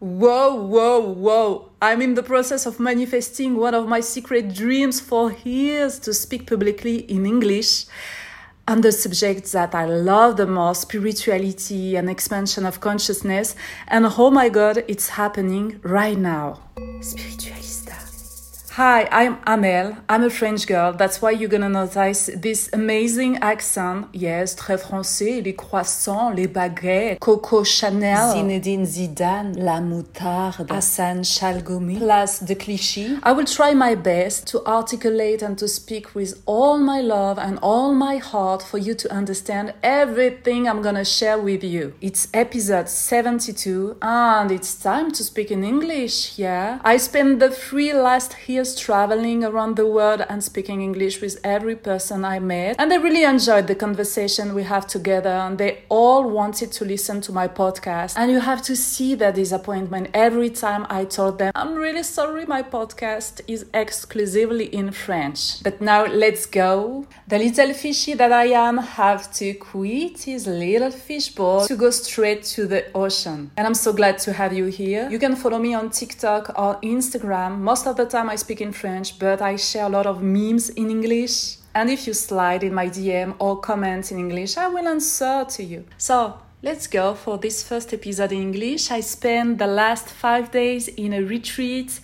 Whoa, whoa, whoa. I'm in the process of manifesting one of my secret dreams for years to speak publicly in English on the subjects that I love the most spirituality and expansion of consciousness. And oh my god, it's happening right now. Spiritualista. Hi, I'm Amel. I'm a French girl. That's why you're gonna notice this amazing accent. Yes, très français, les croissants, les baguettes, Coco Chanel, Zinedine Zidane, la moutarde, Hassan Chalgoumi, Place de Clichy. I will try my best to articulate and to speak with all my love and all my heart for you to understand everything I'm gonna share with you. It's episode 72 and it's time to speak in English, yeah? I spent the three last years traveling around the world and speaking English with every person I met. And I really enjoyed the conversation we have together. And they all wanted to listen to my podcast. And you have to see their disappointment every time I told them, I'm really sorry, my podcast is exclusively in French. But now let's go. The little fishy that I am have to quit his little fishbowl to go straight to the ocean. And I'm so glad to have you here. You can follow me on TikTok or Instagram. Most of the time I speak in French, but I share a lot of memes in English. And if you slide in my DM or comment in English, I will answer to you. So let's go for this first episode in English. I spent the last five days in a retreat.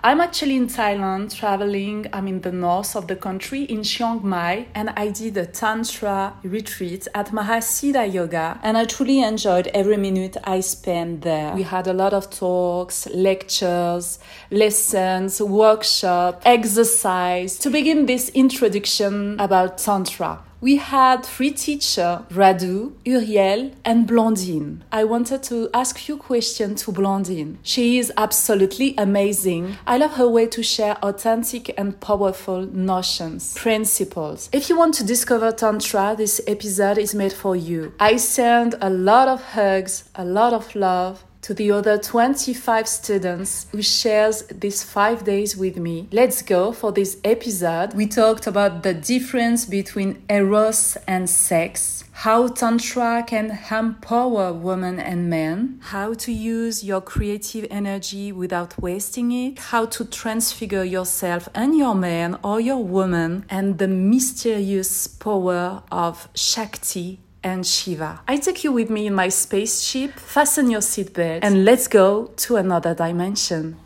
I'm actually in Thailand traveling. I'm in the north of the country in Chiang Mai and I did a Tantra retreat at Mahasiddha Yoga and I truly enjoyed every minute I spent there. We had a lot of talks, lectures, lessons, workshop, exercise to begin this introduction about Tantra. We had three teachers, Radu, Uriel, and Blandine. I wanted to ask you a question to Blandine. She is absolutely amazing. I love her way to share authentic and powerful notions, principles. If you want to discover Tantra, this episode is made for you. I send a lot of hugs, a lot of love, to the other 25 students who shares these 5 days with me. Let's go for this episode. We talked about the difference between eros and sex, how tantra can empower women and men, how to use your creative energy without wasting it, how to transfigure yourself and your man or your woman, and the mysterious power of Shakti and Shiva. I take you with me in my spaceship, fasten your seatbelt, and let's go to another dimension.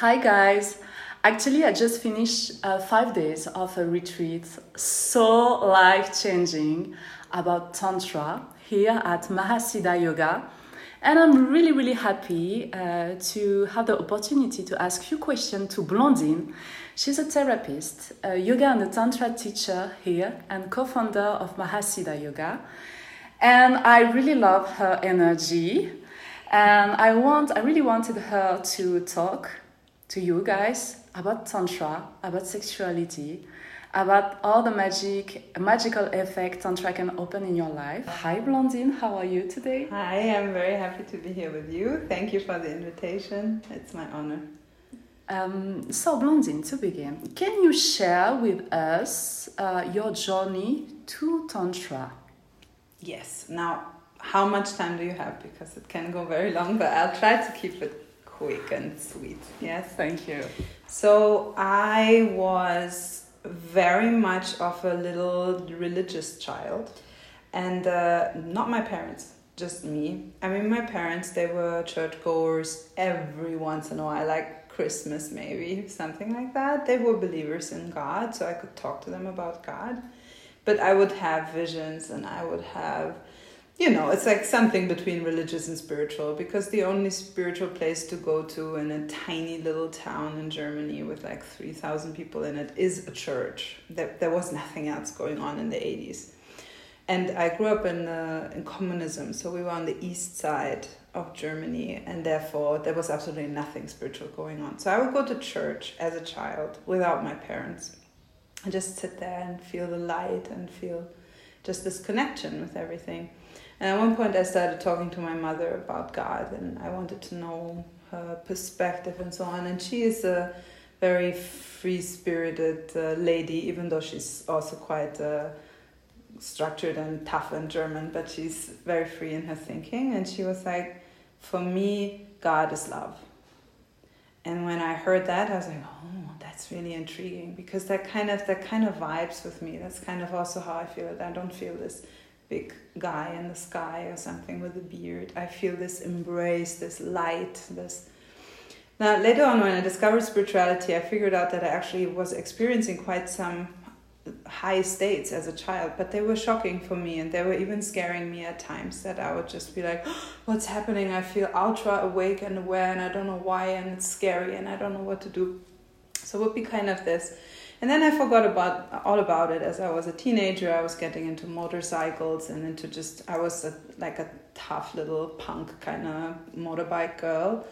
Hi, guys. Actually, I just finished uh, five days of a retreat, so life changing about Tantra here at Mahasiddha Yoga. And I'm really, really happy uh, to have the opportunity to ask you questions to Blandine. She's a therapist, a yoga and a tantra teacher here, and co-founder of Mahasiddha Yoga. And I really love her energy. And I want, I really wanted her to talk to you guys about tantra, about sexuality, about all the magic, magical effect tantra can open in your life. Hi, Blandine. How are you today? Hi, I'm very happy to be here with you. Thank you for the invitation. It's my honor. Um, so, Blandine, to begin, can you share with us uh, your journey to Tantra? Yes. Now, how much time do you have? Because it can go very long, but I'll try to keep it quick and sweet. Yes. Thank you. So, I was very much of a little religious child, and uh, not my parents just me. I mean, my parents, they were churchgoers every once in a while, like Christmas maybe, something like that. They were believers in God, so I could talk to them about God. But I would have visions and I would have, you know, it's like something between religious and spiritual because the only spiritual place to go to in a tiny little town in Germany with like 3,000 people in it is a church. There, there was nothing else going on in the 80s. And I grew up in, uh, in communism, so we were on the east side of Germany, and therefore there was absolutely nothing spiritual going on. So I would go to church as a child without my parents and just sit there and feel the light and feel just this connection with everything. And at one point, I started talking to my mother about God, and I wanted to know her perspective and so on. And she is a very free spirited uh, lady, even though she's also quite. Uh, structured and tough and German, but she's very free in her thinking. And she was like, For me, God is love. And when I heard that, I was like, Oh, that's really intriguing because that kind of that kind of vibes with me. That's kind of also how I feel it. I don't feel this big guy in the sky or something with a beard. I feel this embrace, this light, this now later on when I discovered spirituality, I figured out that I actually was experiencing quite some high states as a child, but they were shocking for me and they were even scaring me at times that I would just be like, What's happening? I feel ultra awake and aware and I don't know why and it's scary and I don't know what to do. So it would be kind of this. And then I forgot about all about it as I was a teenager. I was getting into motorcycles and into just I was a, like a tough little punk kind of motorbike girl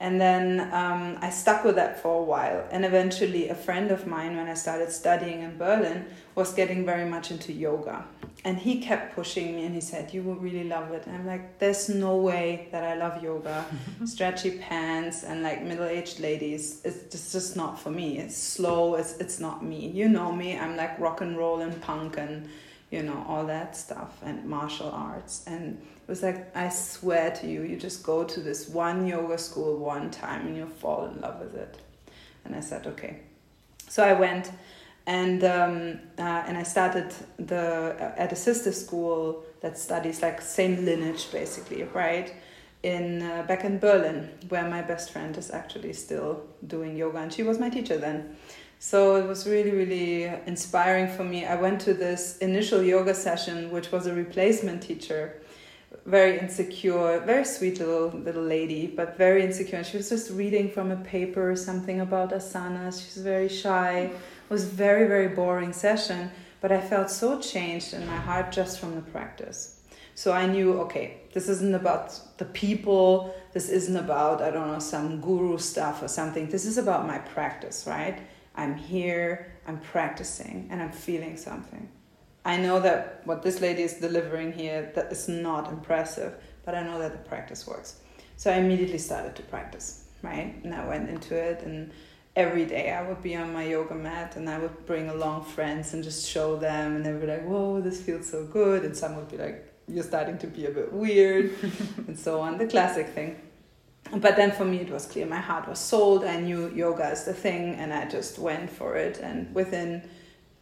and then um, I stuck with that for a while. And eventually, a friend of mine, when I started studying in Berlin, was getting very much into yoga. And he kept pushing me and he said, You will really love it. And I'm like, There's no way that I love yoga. Stretchy pants and like middle aged ladies, it's just, just not for me. It's slow, it's, it's not me. You know me, I'm like rock and roll and punk and you know, all that stuff and martial arts. And was like, I swear to you, you just go to this one yoga school one time and you'll fall in love with it. And I said, okay. So I went and um, uh, and I started the uh, at a sister school that studies like same lineage basically, right? In uh, back in Berlin, where my best friend is actually still doing yoga, and she was my teacher then. So it was really, really inspiring for me. I went to this initial yoga session, which was a replacement teacher, very insecure, very sweet little little lady, but very insecure. And she was just reading from a paper or something about asanas. She's very shy. It was very, very boring session, but I felt so changed in my heart just from the practice. So I knew, okay, this isn't about the people. This isn't about, I don't know, some guru stuff or something. This is about my practice, right? I'm here, I'm practicing, and I'm feeling something. I know that what this lady is delivering here that is not impressive, but I know that the practice works. So I immediately started to practice, right? And I went into it and every day I would be on my yoga mat and I would bring along friends and just show them and they would be like, Whoa, this feels so good and some would be like, You're starting to be a bit weird and so on. The classic thing but then for me it was clear my heart was sold i knew yoga is the thing and i just went for it and within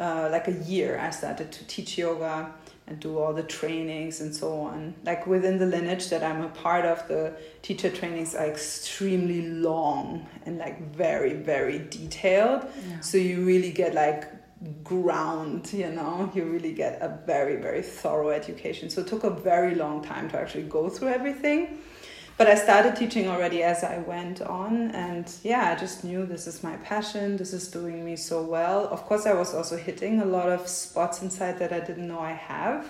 uh, like a year i started to teach yoga and do all the trainings and so on. Like within the lineage that i'm a part of the teacher trainings are extremely long and like very very detailed. Yeah. so you really get like ground you know? You really get a very very thorough education. So it took a very long time to actually go through everything but I started teaching already as I went on, and yeah, I just knew this is my passion. This is doing me so well. Of course, I was also hitting a lot of spots inside that I didn't know I have,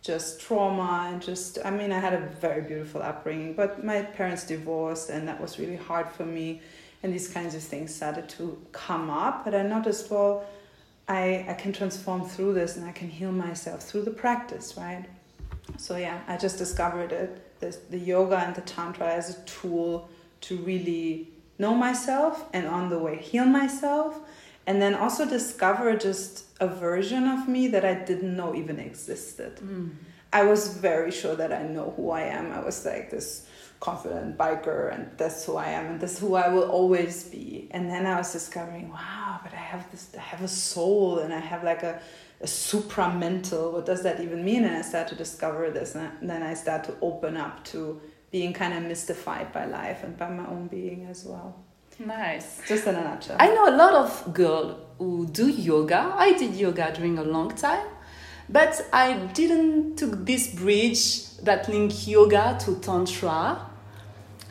just trauma and just. I mean, I had a very beautiful upbringing, but my parents divorced, and that was really hard for me. And these kinds of things started to come up, but I noticed, well, I I can transform through this, and I can heal myself through the practice, right? So yeah, I just discovered it the, the yoga and the tantra as a tool to really know myself and on the way heal myself and then also discover just a version of me that I didn't know even existed. Mm. I was very sure that I know who I am. I was like this confident biker and that's who I am and that's who I will always be. And then I was discovering, wow, but I have this I have a soul and I have like a a supramental. What does that even mean? And i start to discover this and then i start to open up to being kind of mystified by life and by my own being as well. Nice. Just in a nutshell. I know a lot of girls who do yoga. I did yoga during a long time but i didn't took this bridge that link yoga to tantra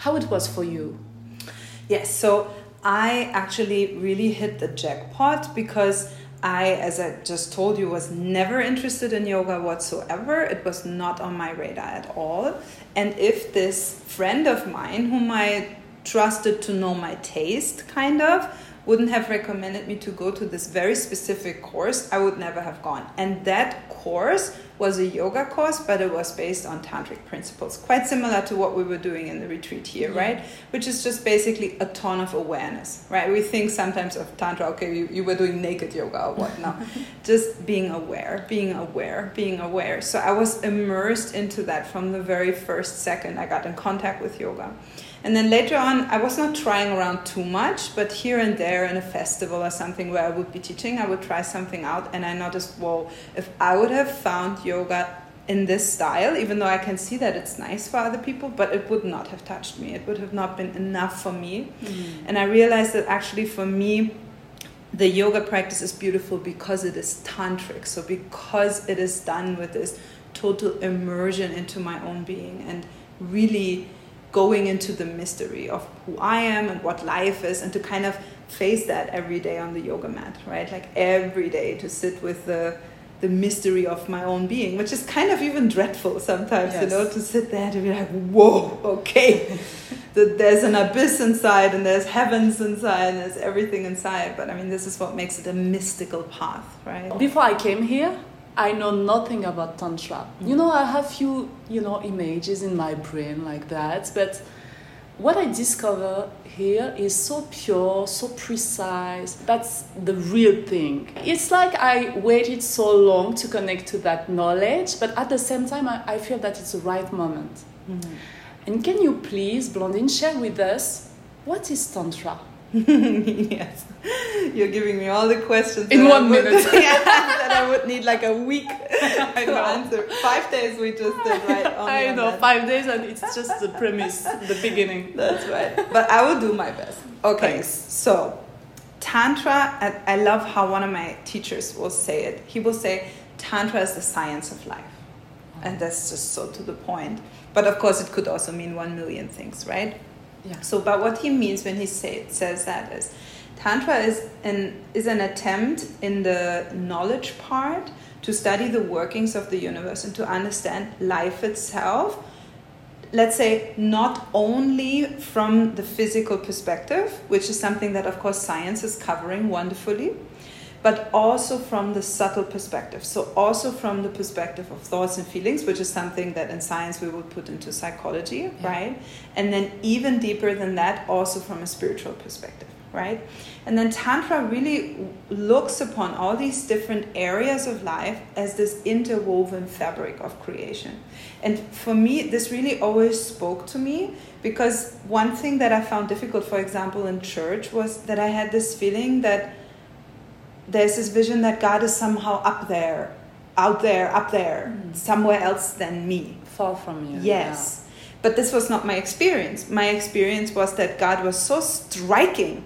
how it was for you yes so i actually really hit the jackpot because I, as I just told you, was never interested in yoga whatsoever. It was not on my radar at all. And if this friend of mine, whom I trusted to know my taste, kind of, wouldn't have recommended me to go to this very specific course, I would never have gone. And that course was a yoga course, but it was based on tantric principles, quite similar to what we were doing in the retreat here, yeah. right? Which is just basically a ton of awareness, right? We think sometimes of tantra, okay, you, you were doing naked yoga or what? No, just being aware, being aware, being aware. So I was immersed into that from the very first second I got in contact with yoga. And then later on, I was not trying around too much, but here and there in a festival or something where I would be teaching, I would try something out. And I noticed, whoa, if I would have found yoga in this style, even though I can see that it's nice for other people, but it would not have touched me. It would have not been enough for me. Mm-hmm. And I realized that actually for me, the yoga practice is beautiful because it is tantric. So because it is done with this total immersion into my own being and really going into the mystery of who I am and what life is, and to kind of face that every day on the yoga mat, right? Like every day to sit with the the mystery of my own being, which is kind of even dreadful sometimes, yes. you know, to sit there to be like, whoa, okay, that there's an abyss inside, and there's heavens inside, and there's everything inside. But I mean, this is what makes it a mystical path, right? Before I came here, I know nothing about tantra. Mm. You know, I have few, you know, images in my brain like that, but what I discover here is so pure, so precise. That's the real thing. It's like I waited so long to connect to that knowledge, but at the same time, I, I feel that it's the right moment. Mm-hmm. And can you please, Blandine, share with us what is Tantra? yes, you're giving me all the questions in one minute. yeah, that I would need like a week to answer. Five days we just did right. I know that. five days, and it's just the premise, the beginning. That's right. But I will do my best. Okay, Thanks. so tantra. I love how one of my teachers will say it. He will say tantra is the science of life, and that's just so to the point. But of course, it could also mean one million things, right? So, but what he means when he say, says that is, Tantra is an is an attempt in the knowledge part to study the workings of the universe and to understand life itself. Let's say not only from the physical perspective, which is something that of course science is covering wonderfully, but also from the subtle perspective. So, also from the perspective of thoughts and feelings, which is something that in science we would put into psychology, yeah. right? And then, even deeper than that, also from a spiritual perspective, right? And then, Tantra really looks upon all these different areas of life as this interwoven fabric of creation. And for me, this really always spoke to me because one thing that I found difficult, for example, in church was that I had this feeling that there's this vision that God is somehow up there, out there, up there, mm. somewhere else than me. Far from you. Yes. Yeah. But this was not my experience. My experience was that God was so striking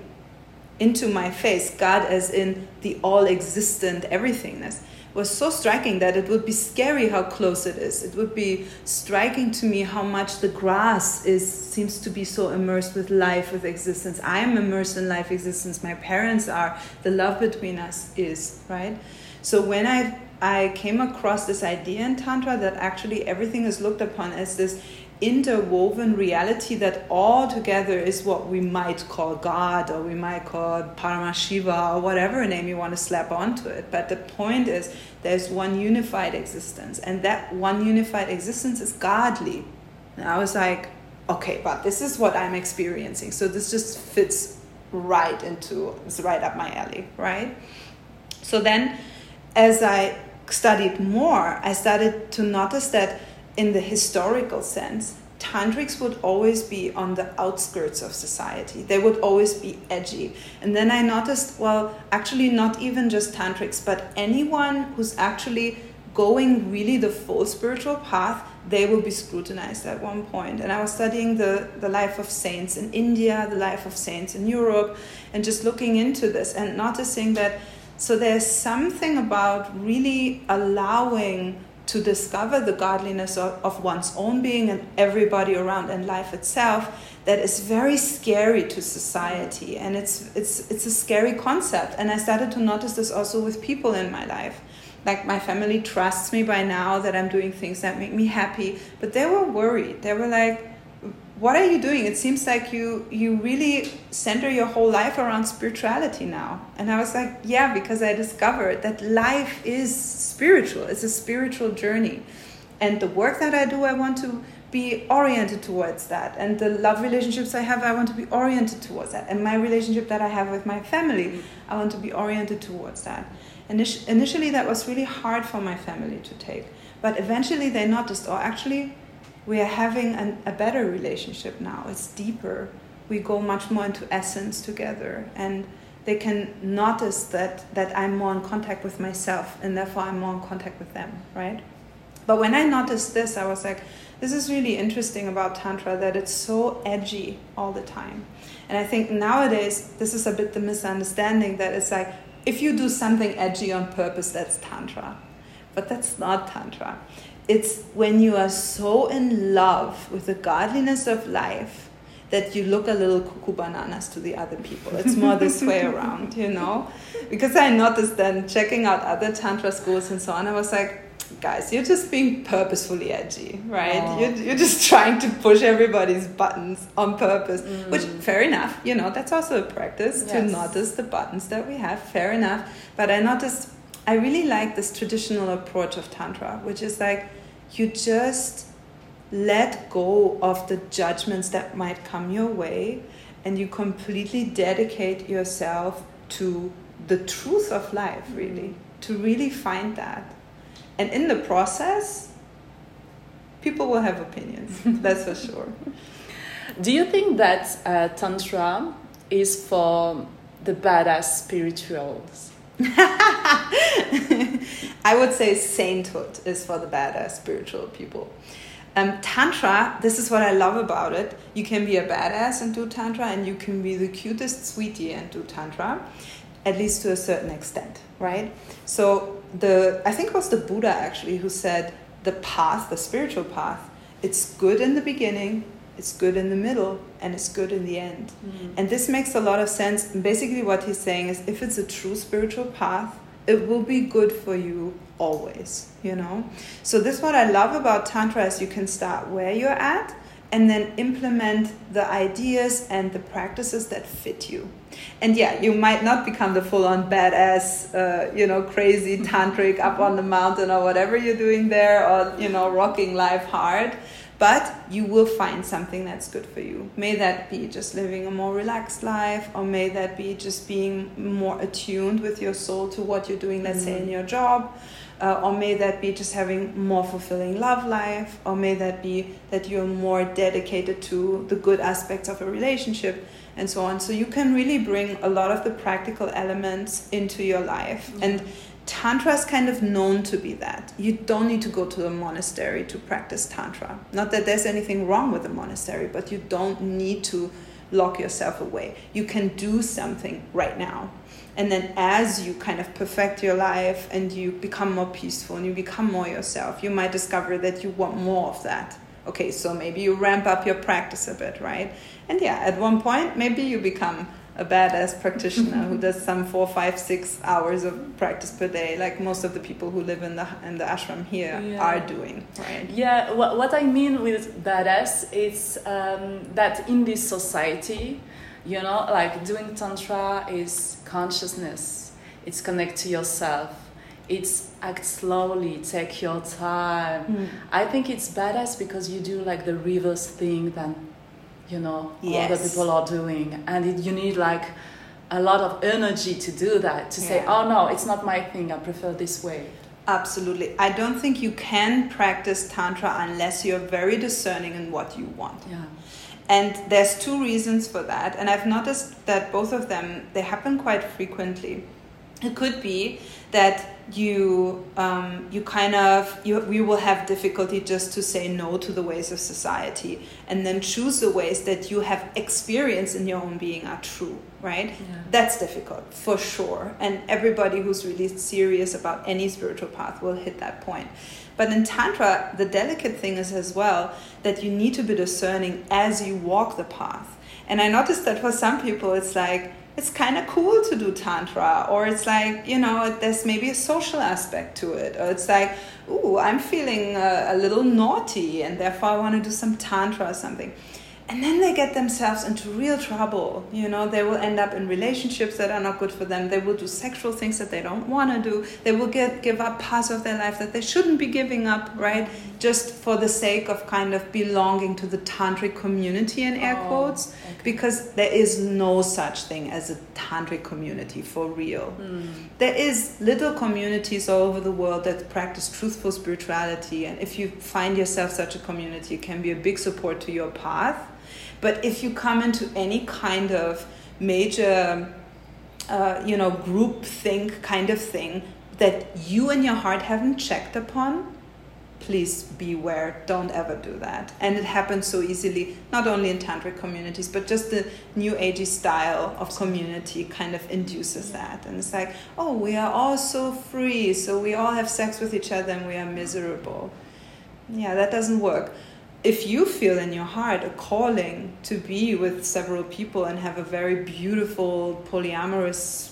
into my face, God as in the all existent everythingness, was so striking that it would be scary how close it is. It would be striking to me how much the grass is seems to be so immersed with life, with existence. I am immersed in life existence. My parents are. The love between us is right. So when I I came across this idea in tantra that actually everything is looked upon as this interwoven reality that all together is what we might call God or we might call Paramashiva or whatever name you want to slap onto it. But the point is, there's one unified existence, and that one unified existence is godly. And I was like, okay, but this is what I'm experiencing. So this just fits right into, it's right up my alley, right? So then, as I studied more, I started to notice that in the historical sense, tantrics would always be on the outskirts of society. They would always be edgy. And then I noticed, well, actually, not even just tantrics, but anyone who's actually going really the full spiritual path, they will be scrutinized at one point. And I was studying the, the life of saints in India, the life of saints in Europe, and just looking into this and noticing that. So there's something about really allowing to discover the godliness of, of one's own being and everybody around and life itself that is very scary to society. And it's it's it's a scary concept. And i started to notice this also with people in my life. Like my family trusts me by now that i'm doing things that make me happy but they were worried. They were like what are you doing? It seems like you you really center your whole life around spirituality now. And i was like yeah because i discovered that life is spiritual. It's a spiritual journey. And the work that i do i want to be oriented towards that. And the love relationships i have i want to be oriented towards that. And my relationship that i have with my family i want to be oriented towards that. Init- initially that was really hard for my family to take. But eventually they noticed oh actually we are having an, a better relationship now. It's deeper. We go much more into essence together, and they can notice that that I'm more in contact with myself, and therefore I'm more in contact with them, right? But when I noticed this, I was like, this is really interesting about Tantra that it's so edgy all the time. And I think nowadays, this is a bit the misunderstanding that it's like, if you do something edgy on purpose, that's Tantra. But that's not Tantra it's when you are so in love with the godliness of life that you look a little cuckoo bananas to the other people. It's more this way around, you know? Because I noticed then checking out other Tantra schools and so on, I was like, guys, you're just being purposefully edgy, right? You're, you're just trying to push everybody's buttons on purpose, mm. which, fair enough, you know, that's also a practice yes. to notice the buttons that we have, fair enough. But I noticed I really like this traditional approach of Tantra, which is like you just let go of the judgments that might come your way and you completely dedicate yourself to the truth of life, really, to really find that. And in the process, people will have opinions, that's for sure. Do you think that uh, Tantra is for the badass spirituals? I would say sainthood is for the badass spiritual people. Um, tantra, this is what I love about it. You can be a badass and do Tantra, and you can be the cutest sweetie and do Tantra, at least to a certain extent, right? So, the I think it was the Buddha actually who said the path, the spiritual path, it's good in the beginning, it's good in the middle and it's good in the end. Mm. And this makes a lot of sense. Basically, what he's saying is if it's a true spiritual path, it will be good for you always, you know? So, this is what I love about Tantra is you can start where you're at and then implement the ideas and the practices that fit you. And yeah, you might not become the full on badass, uh, you know, crazy tantric up on the mountain or whatever you're doing there or, you know, rocking life hard but you will find something that's good for you. May that be just living a more relaxed life, or may that be just being more attuned with your soul to what you're doing, let's mm say in mm. your job, uh, or may that be just having more fulfilling love life, or may that be that you're more dedicated to the good aspects of a relationship and so on. So you can really bring a lot of the practical elements into your life. mm And Tantra is kind of known to be that. You don't need to go to a monastery to practice Tantra. Not that there's anything wrong with a monastery, but you don't need to lock yourself away. You can do something right now. And then as you kind of perfect your life and you become more peaceful and you become more yourself, you might discover that you want more of that. Okay, so maybe you ramp up your practice a bit, right? And yeah, at one point, maybe you become a badass practitioner who does some four, five, six hours of practice per day, like most of the people who live in the in the ashram here yeah. are doing, right? Yeah. What, what I mean with badass is um, that in this society, you know, like doing tantra is consciousness. It's connect to yourself. It's act slowly, take your time. Mm. I think it's badass because you do like the reverse thing than you know yes. other people are doing. And it, you need like a lot of energy to do that to yeah. say oh no it's not my thing i prefer this way. Absolutely. I don't think you can practice tantra unless you're very discerning in what you want. Yeah. And there's two reasons for that and i've noticed that both of them they happen quite frequently. It could be that you um, you kind of you you will have difficulty just to say no to the ways of society and then choose the ways that you have experience in your own being are true right? Yeah. that's difficult for sure. And everybody who's really serious about any spiritual path will hit that point. But in tantra the delicate thing is as well that you need to be discerning as you walk the path. And i noticed that for some people it's like it's kind of cool to do tantra or it's like you know there's maybe a social aspect to it or it's like ooh i'm feeling a, a little naughty and therefore i want to do some tantra or something and then they get themselves into real trouble. You know they will end up in relationships that are not good for them. They will do sexual things that they don't want to do. They will get give up parts of their life that they shouldn't be giving up right? Just for the sake of kind of belonging to the tantric community in air Oh, quotes. okay. because there is no such thing as a tantric community for real. Hmm. There is little communities all over the world that practice truthful spirituality. And if you find yourself such a community it can be a big support to your path but if you come into any kind of major uh, you know group think kind of thing that you and your heart haven't checked upon please beware. Don't ever do that. And it happens so easily not only in tantric communities but just the new agey style of community kind of induces that. And it's like oh we are all so free so we all have sex with each other and we are miserable. Yeah that doesn't work if you feel in your heart a calling to be with several people and have a very beautiful polyamorous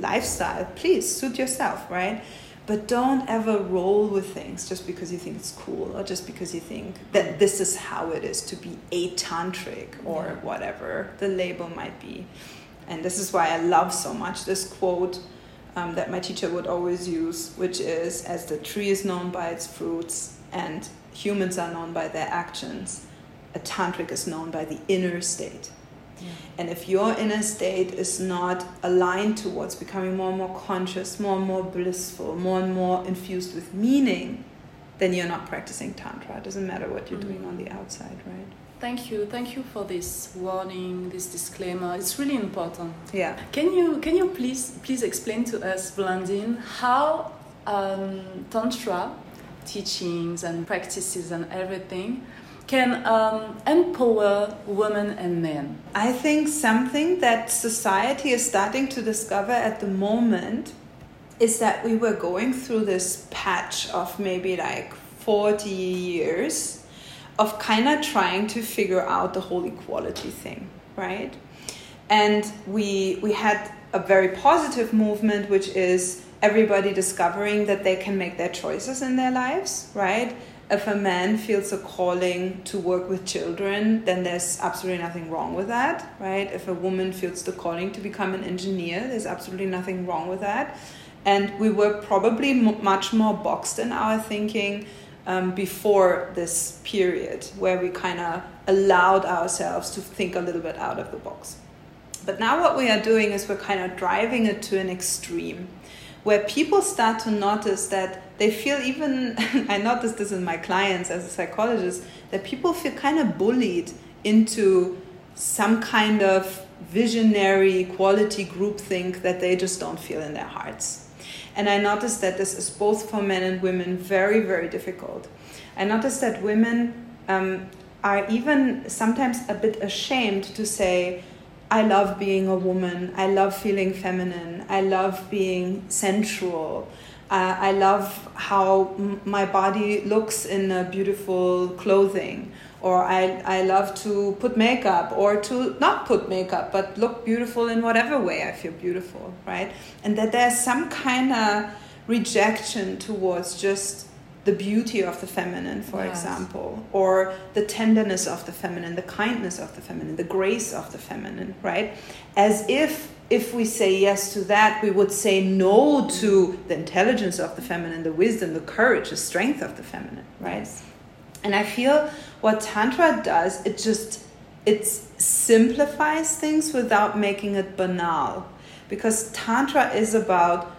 lifestyle please suit yourself right but don't ever roll with things just because you think it's cool or just because you think that this is how it is to be a tantric or Yeah. whatever the label might be and this is why i love so much this quote um, that my teacher would always use which is as the tree is known by its fruits and humans are known by their actions a tantric is known by the inner state and if your inner state is not aligned towards becoming more and more conscious, more and more blissful, more and more infused with meaning, then you're not practicing Tantra. It doesn't matter what you're doing on the outside, right? Thank you, thank you for this warning, this disclaimer. It's really important. Yeah. Can you can you please please explain to us, Blandine, how um, tantra teachings and practices and everything can um, empower women and men? I think something that society is starting to discover at the moment is that we were going through this patch of maybe like 40 years of kind of trying to figure out the whole equality thing, right? And we we had a very positive movement which is everybody discovering that they can make their choices in their lives, right? If a man feels a calling to work with children, then there's absolutely nothing wrong with that, right? If a woman feels the calling to become an engineer, there's absolutely nothing wrong with that. And we were probably m- much more boxed in our thinking um, before this period where we kind of allowed ourselves to think a little bit out of the box. But now what we are doing is we're kind of driving it to an extreme where people start to notice that they feel even, I noticed this in my clients as a psychologist, that people feel kind of bullied into some kind of visionary quality groupthink that they just don't feel in their hearts. And I noticed that this is both for men and women very, very difficult. I noticed that women um, are even sometimes a bit ashamed to say, I love being a woman. I love feeling feminine. I love being sensual. Uh, I love how m- my body looks in a beautiful clothing. Or I, I love to put makeup or to not put makeup, but look beautiful in whatever way I feel beautiful, right? And that there's some kind of rejection towards just the beauty of the feminine, for Yes. example, or the tenderness of the feminine, the kindness of the feminine, the grace of the feminine, right? As if if we say yes to that, we would say no to the intelligence of the feminine, the wisdom, the courage, the strength of the feminine, right? And I feel what Tantra does, it just it simplifies things without making it banal. Because Tantra is about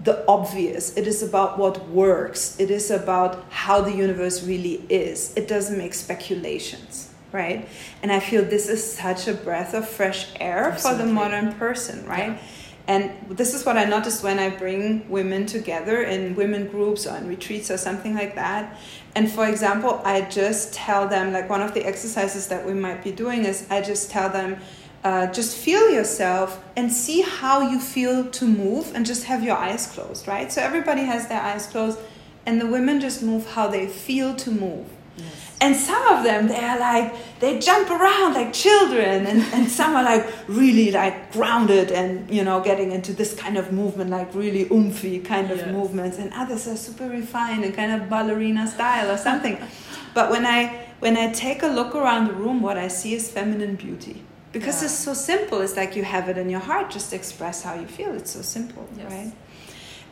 the obvious. It is about what works. It is about how the universe really is. It doesn't make speculations, right? And I feel this is such a breath of fresh air for the modern person, right? And this is what I noticed when I bring women together in women groups or in retreats or something like that. And for example, I just tell them, like one of the exercises that we might be doing is I just tell them, uh, just feel yourself and see how you feel to move and just have your eyes closed, right? So everybody has their eyes closed and the women just move how they feel to move. And some of them, they are like, they jump around like children, and, and some are like really like grounded and, you know, getting into this kind of movement, like really oomphy kind of yes. movements. And others are super refined and kind of ballerina style or something. but when I, when I take a look around the room, what I see is feminine beauty. Because yeah. it's so simple. It's like you have it in your heart, just express how you feel. It's so simple, yes. right?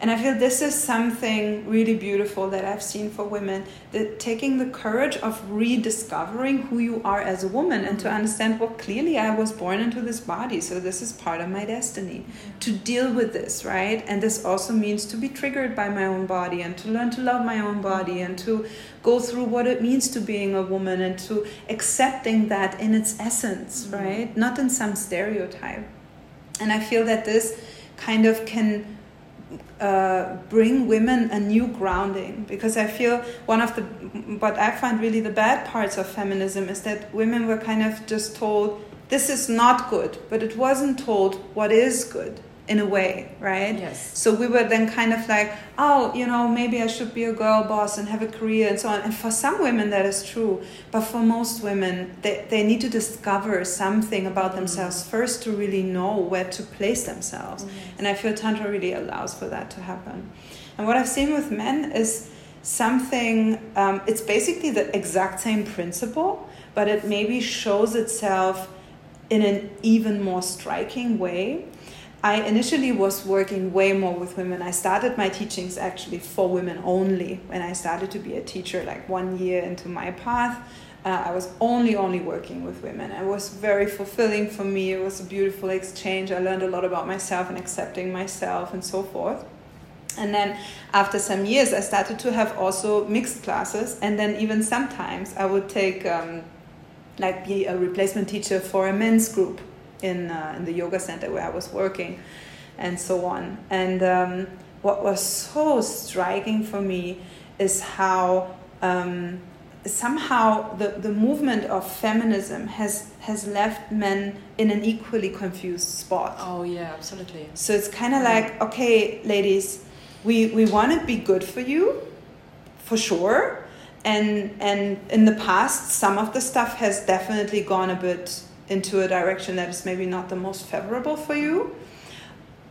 And I feel this is something really beautiful that I've seen for women that taking the courage of rediscovering who you are as a woman and to understand, well, clearly I was born into this body, so this is part of my destiny. To deal with this, right? And this also means to be triggered by my own body and to learn to love my own body and to go through what it means to being a woman and to accepting that in its essence, mm-hmm. right? Not in some stereotype. And I feel that this kind of can uh, bring women a new grounding. Because I feel one of the what I find really the bad parts of feminism is that women were kind of just told this is not good, but it wasn't told what is good in a way, right? Yes. So we were then kind of like, oh, you know, maybe I should be a girl boss and have a career and so on. And for some women, that is true. But for most women, they, they need to discover something about mm-hmm. themselves first to really know where to place themselves. Mm-hmm. And I feel Tantra really allows for that to happen. And what I've seen with men is something, um, it's basically the exact same principle, but it maybe shows itself in an even more striking way I initially was working way more with women. I started my teachings actually for women only when I started to be a teacher, like one year into my path. Uh, I was only only working with women. It was very fulfilling for me. It was a beautiful exchange. I learned a lot about myself and accepting myself and so forth. And then after some years, I started to have also mixed classes. And then even sometimes I would take um, like be a replacement teacher for a men's group in uh, in the yoga center where I was working, and so on. And um, what was so striking for me is how um, somehow the, the movement of feminism has has left men in an equally confused spot. Oh yeah, absolutely. So it's kind of like, okay, ladies, we we want to be good for you, for sure. And and in the past, some of the stuff has definitely gone a bit into a direction that is maybe not the most favorable for you.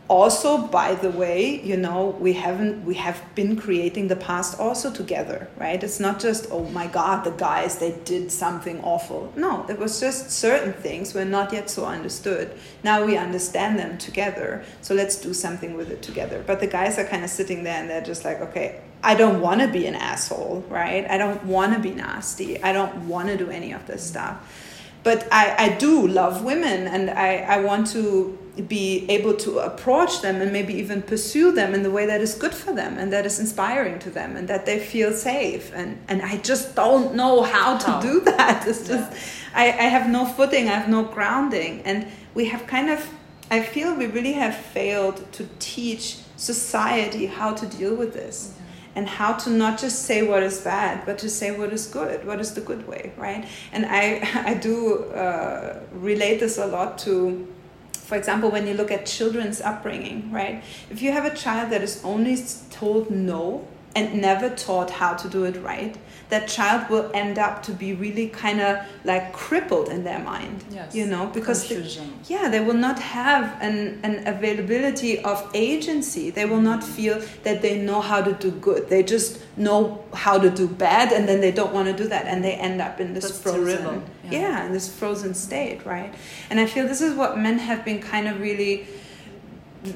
Also by the way you know we haven't we have been creating the past also together right? It's not just oh my god the guys they did something awful. No it was just certain things were not yet so understood. Now we understand them together so let's do something with it together. But the guys are kind of sitting there and they're just like okay i don't want to be an asshole right? I don't want to be nasty. I don't want to do any of this stuff but I, I do love women and I, I want to be able to approach them and maybe even pursue them in the way that is good for them and that is inspiring to them and that they feel safe. And, and I just don't know how to do that. It's just yeah. I, I have no footing, I have no grounding. And we have kind of I feel we really have failed to teach society how to deal with this mm-hmm. And how to not just say what is bad, but to say what is good, what is the good way, right? And I, I do uh, relate this a lot to, for example, when you look at children's upbringing, right? If you have a child that is only told no and never taught how to do it right, that child will end up to be really kind of like crippled in their mind yes. you know because they, yeah they will not have an, an availability of agency. They will not feel that they know how to do good. They just know how to do bad and then they don't want to do that and they end up in this That's frozen yeah. yeah in this frozen state right? And i feel this is what men have been kind of really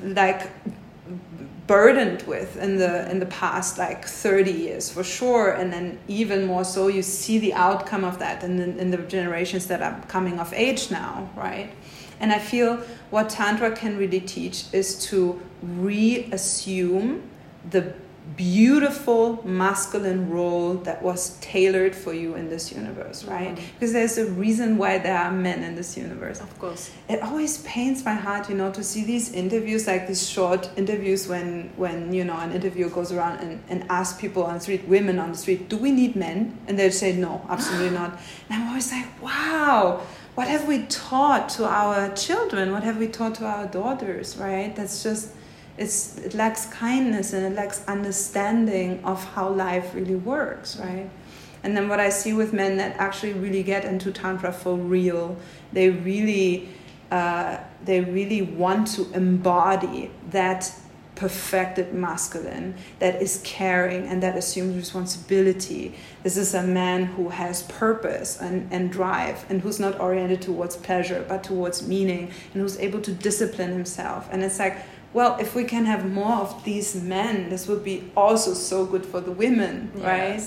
like burdened with in the in the past like 30 years for sure and then even more so you see the outcome of that in the, in the generations that are coming of age now right? And i feel what tantra can really teach is to reassume the beautiful masculine role that was tailored for you in this universe, right? Mhm. Because there's a reason why there are men in this universe. Of course. It always pains my heart, you know, to see these interviews, like these short interviews when, when you know, an interviewer goes around and, and asks people on the street, women on the street, do we need men? And they'll say, no, absolutely not. And I'm always like, wow, what have we taught to our children? What have we taught to our daughters, right? That's just, it's, it lacks kindness and it lacks understanding of how life really works, right? And then what I see with men that actually really get into tantra for real, they really, uh, they really want to embody that perfected masculine that is caring and that assumes responsibility. This is a man who has purpose and, and drive and who's not oriented towards pleasure but towards meaning and who's able to discipline himself. And it's like, well, if we can have more of these men, this would be also so good for the women, right?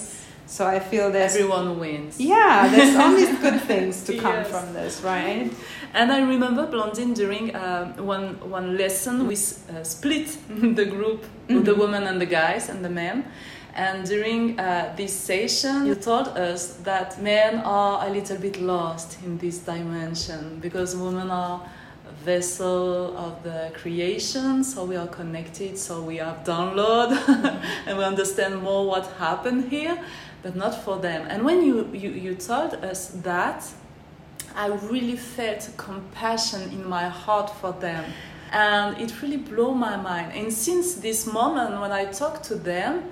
So I feel there's Everyone wins. yeah, there's only good things to come Yes. from this, right? And I remember Blandine during um, one one lesson we uh, split the group, the women and the guys and the men. And during uh, this session, you told us that men are a little bit lost in this dimension because women are vessel of the creation, so we are connected, so we have download and we understand more what happened here, but not for them. And when you, you, you told us that, I really felt compassion in my heart for them. And it really blew my mind. And since this moment when I talk to them,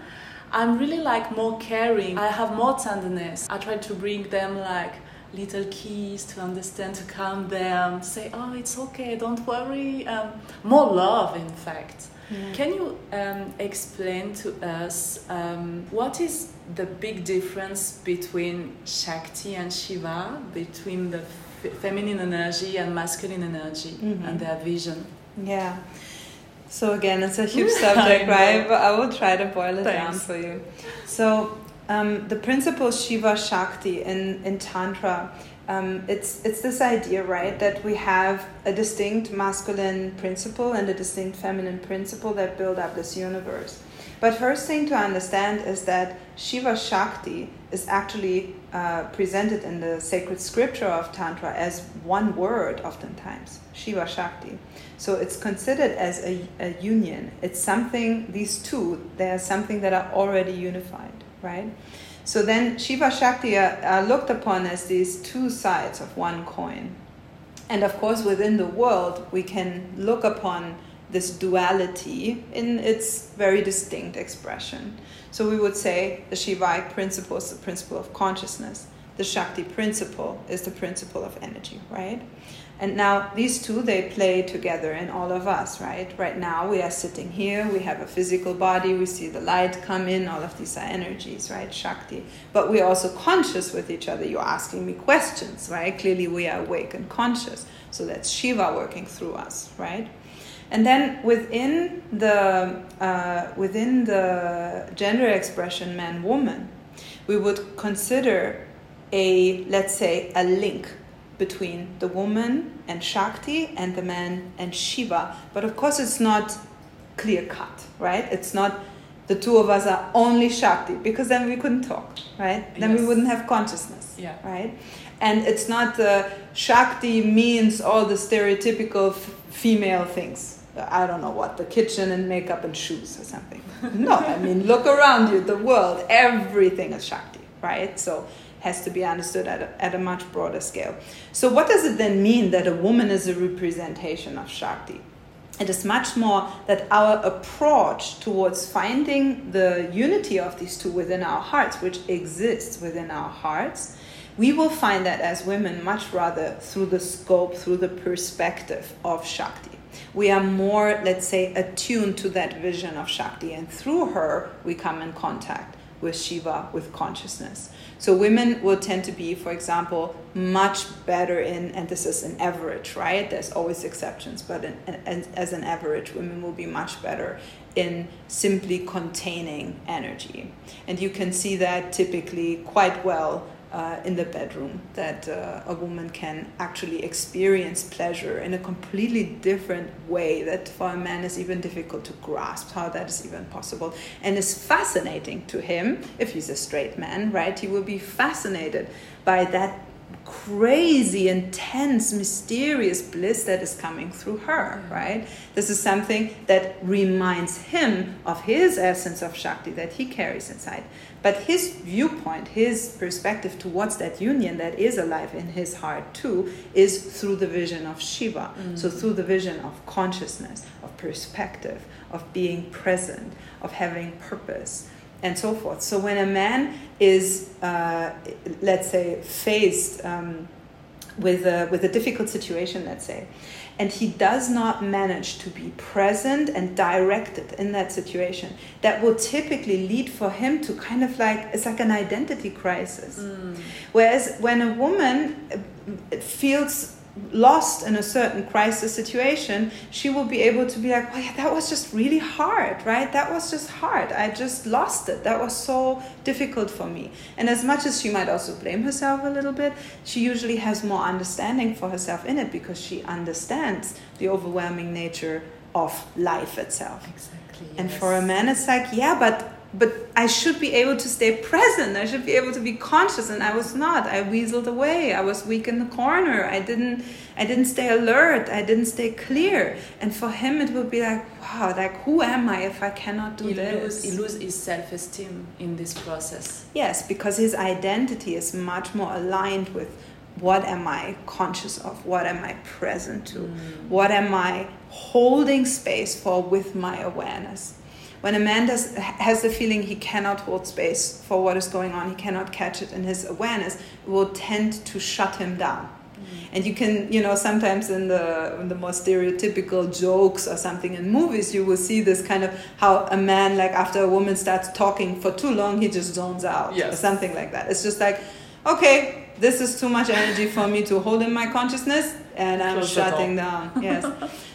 I'm really like more caring. I have more tenderness. I try to bring them like little keys to understand, to calm them, say, oh, it's okay, don't worry. Um, more love, in fact. Can you um, explain to us um, what is the big difference between Shakti and Shiva, between the f- feminine energy and masculine energy and their vision? Yeah. So again, it's a huge subject, right? But I will try to boil it down for you. So um, the principle Shiva Shakti in in Tantra, um, it's it's this idea, right, that we have a distinct masculine principle and a distinct feminine principle that build up this universe. But first thing to understand is that Shiva Shakti is actually uh, presented in the sacred scripture of Tantra as one word, oftentimes Shiva Shakti. So it's considered as a, a union. It's something, these two, they are something that are already unified, right? So then Shiva Shakti are, are looked upon as these two sides of one coin. And of course, within the world, we can look upon this duality in its very distinct expression. So we would say the Shivaic principle is the principle of consciousness, the Shakti principle is the principle of energy, right? And now these two they play together in all of us, right? Right now we are sitting here, we have a physical body, we see the light come in, all of these are energies, right? Shakti. But we're also conscious with each other. You're asking me questions, right? Clearly we are awake and conscious. So that's Shiva working through us, right? And then within the uh, within the gender expression man woman, we would consider a let's say a link between the woman and Shakti and the man and Shiva. But of course, it's not clear cut, right? It's not the two of us are only Shakti because then we couldn't talk, right? Then we wouldn't have consciousness, Yeah. right? And it's not uh, Shakti means all the stereotypical f- female things. I don't know what, the kitchen and makeup and shoes or something. no, I mean, look around you, the world, everything is Shakti, right? So has to be understood at a, at a much broader scale. So, what does it then mean that a woman is a representation of Shakti? It is much more that our approach towards finding the unity of these two within our hearts, which exists within our hearts, we will find that as women much rather through the scope, through the perspective of Shakti. We are more, let's say, attuned to that vision of Shakti, and through her, we come in contact with Shiva, with consciousness. So women will tend to be, for example, much better in, and this is an average, right? There's always exceptions, but in, in, as an average, women will be much better in simply containing energy. And you can see that typically quite well uh, in the bedroom, that uh, a woman can actually experience pleasure in a completely different way that for a man is even difficult to grasp how that is even possible and is fascinating to him if he's a straight man, right? He will be fascinated by that crazy, intense, mysterious bliss that is coming through her, right? This is something that reminds him of his essence of Shakti that he carries inside. But his viewpoint, his perspective towards that union that is alive in his heart too, is through the vision of Shiva. Mm. So, through the vision of consciousness, of perspective, of being present, of having purpose and so forth. So when a man is, uh, let's say, faced um, with a with a difficult situation, let's say, and he does not manage to be present and directed in that situation, that will typically lead for him to kind of like it's like an identity crisis. Mm. Whereas when a woman feels lost in a certain crisis situation, she will be able to be like, well, yeah, that was just really hard, right? That was just hard. I just lost it. That was so difficult for me. And as much as she might also blame herself a little bit, she usually has more understanding for herself in it because she understands the overwhelming nature of life itself. Exactly. And for a man, it's like, yeah, but but I should be able to stay present. I should be able to be conscious, and I was not. I weaseled away. I was weak in the corner. I didn't. I didn't stay alert. I didn't stay clear. And for him, it would be like, wow, like who am I if I cannot do he this? Lose, he loses his self-esteem in this process. Yes, because his identity is much more aligned with what am I conscious of? What am I present to? Mm. What am I holding space for with my awareness? When a man does, has the feeling he cannot hold space for what is going on, he cannot catch it in his awareness, it will tend to shut him down. Mm-hmm. And you can, you know, sometimes in the in the more stereotypical jokes or something in movies, you will see this kind of how a man, like after a woman starts talking for too long, he just zones out yes. or something like that. It's just like, okay, this is too much energy for me to hold in my consciousness, and I'm Close shutting down. Yes.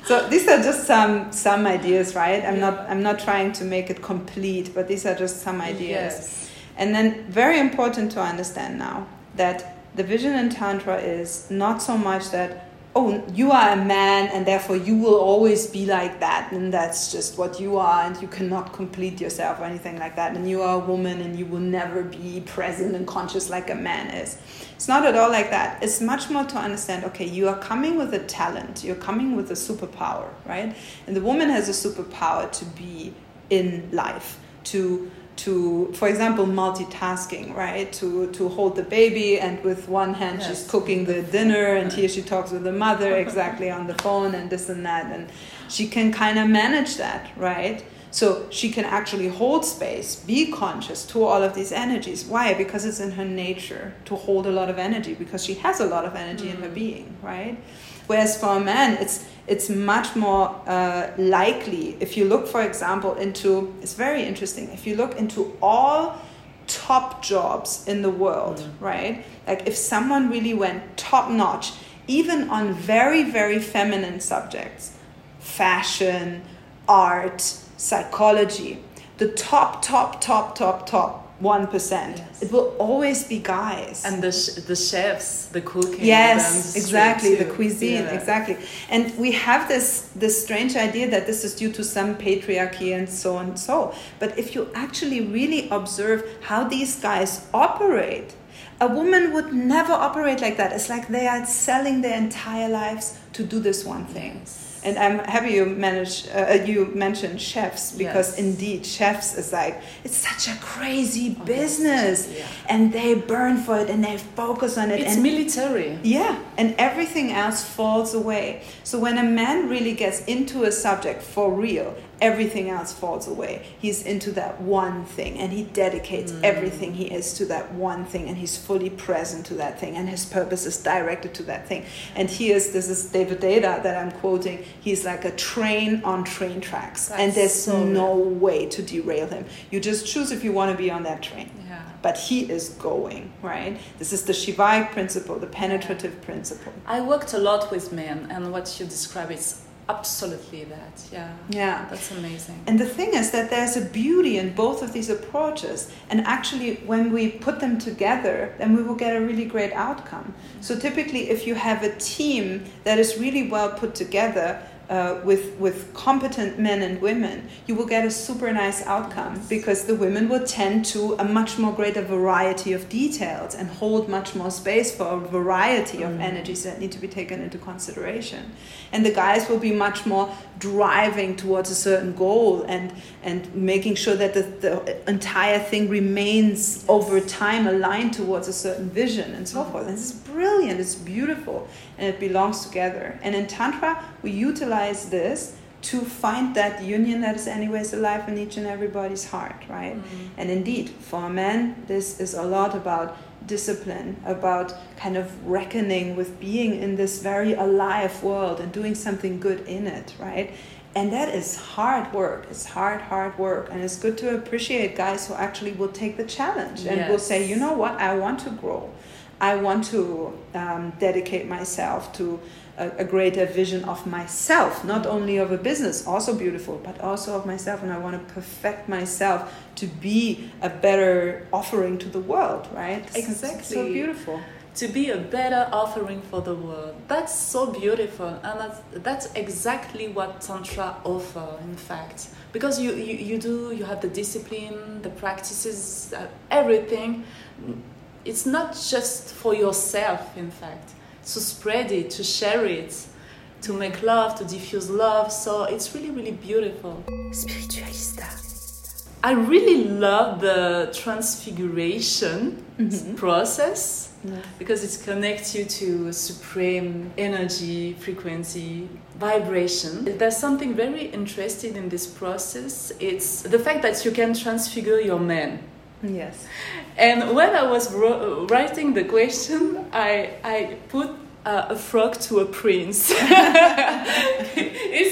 so these are just some some ideas right i'm yeah. not i'm not trying to make it complete but these are just some ideas yes. and then very important to understand now that the vision in tantra is not so much that oh, you are a man and therefore you will always be like that and that's just what you are and you cannot complete yourself or anything like that and you are a woman and you will never be present and conscious like a man is. It's not at all like that. It's much more to understand okay, you are coming with a talent, you're coming with a superpower, right? And the woman has a superpower to be in life, to to for example multitasking right to to hold the baby and with one hand yes. she's cooking the dinner and here she talks with the mother exactly on the phone and this and that and she can kind of manage that right so she can actually hold space be conscious to all of these energies why because it's in her nature to hold a lot of energy because she has a lot of energy mm. in her mm. being right whereas for a man it's it's much more uh, likely if you look for example into it's very interesting if you look into all top jobs in the world mm. right like if someone really went top notch even on very very feminine subjects fashion art psychology the top top top top top one percent. Yes. It will always be guys. And the sh- the chefs, the cooking. Yes, exactly. The cuisine, yeah. exactly. And we have this this strange idea that this is due to some patriarchy and so and so. But if you actually really observe how these guys operate, a woman would never operate like that. It's like they are selling their entire lives to do this one thing. Yes and I'm happy you manage uh, uh, you mentioned chefs because yes. indeed chefs is like it's such a crazy business, yeah. and they burn for it and they focus on it. It's and, military. Yeah, and everything else falls away. So when a man really gets into a subject for real everything else falls away. He's into that one thing and he dedicates mm. everything he is to that one thing and he's fully present to that thing and his purpose is directed to that thing. And he is, this is David Deida that I'm quoting, he's like a train on train tracks That's and there's so no way to derail him. You just choose if you want to be on that train. Yeah. But he is going, right? This is the Shivaic principle, the penetrative principle. I worked a lot with men and what you describe is absolutely that. Yeah. Yeah. That's amazing. And the thing is that there's a beauty in both of these approaches. And actually, when we put them together, then we will get a really great outcome. So, typically, if you have a team that is really well put together, uh, with with competent men and women, you will get a super nice outcome yes. because the women will tend to a much more greater variety of details and hold much more space for a variety of mm. energies that need to be taken into consideration, and the guys will be much more driving towards a certain goal and and making sure that the, the entire thing remains over time aligned towards a certain vision and so forth. And this is brilliant. It's beautiful and it belongs together. And in Tantra, we utilize this to find that union that is anyways alive in each and everybody's heart, right? Mm-hmm. And indeed, for a man, this is a lot about discipline, about kind of reckoning with being in this very alive world and doing something good in it, right? And that is hard work. It's hard, hard work. And it's good to appreciate guys who actually will take the challenge and yes. will say, you know what, I want to grow. I want to um, dedicate myself to a, a, greater vision of myself, not only of a business, also beautiful, but also of myself. And I want to perfect myself to be a better offering to the world, right? Exactly. So beautiful. To be a better offering for the world. That's so beautiful. And that's, that's exactly what Tantra offers, in fact. Because you, you, you do, you have the discipline, the practices, uh, everything it's not just for yourself, in fact, to spread it, to share it, to make love, to diffuse love. So it's really, really beautiful. Spiritualista. I really love the transfiguration mm-hmm. process yes. because it connects you to supreme energy, frequency, vibration. There's something very interesting in this process. It's the fact that you can transfigure your man Yes. And when I was writing the question, I, I put uh, a frog to a prince. Is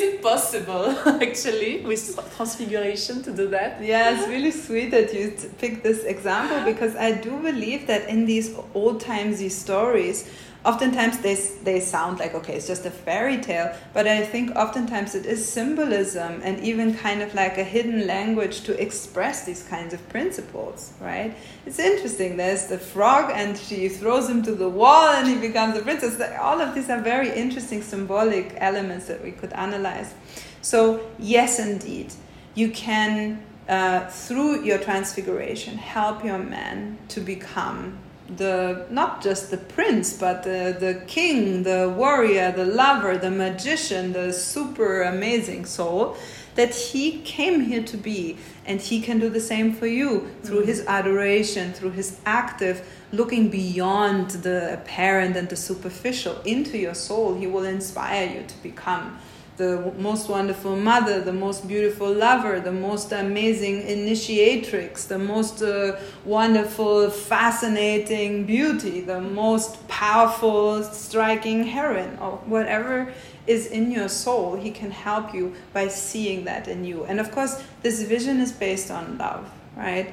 it possible, actually, with transfiguration to do that? Yeah, it's really sweet that you picked this example because I do believe that in these old timesy stories, oftentimes they, they sound like okay it's just a fairy tale but i think oftentimes it is symbolism and even kind of like a hidden language to express these kinds of principles right? It's interesting there's the frog and she throws him to the wall and he becomes a princess. All of these are very interesting symbolic elements that we could analyze. So yes indeed you can uh, through your transfiguration help your man to become the not just the prince but the, the king the warrior the lover the magician the super amazing soul that he came here to be and he can do the same for you through mm-hmm. his adoration through his active looking beyond the apparent and the superficial into your soul he will inspire you to become the most wonderful mother, the most beautiful lover, the most amazing initiatrix, the most uh, wonderful, fascinating beauty, the most powerful, striking heroine, or whatever is in your soul. He can help you by seeing that in you. And of course, this vision is based on love, right?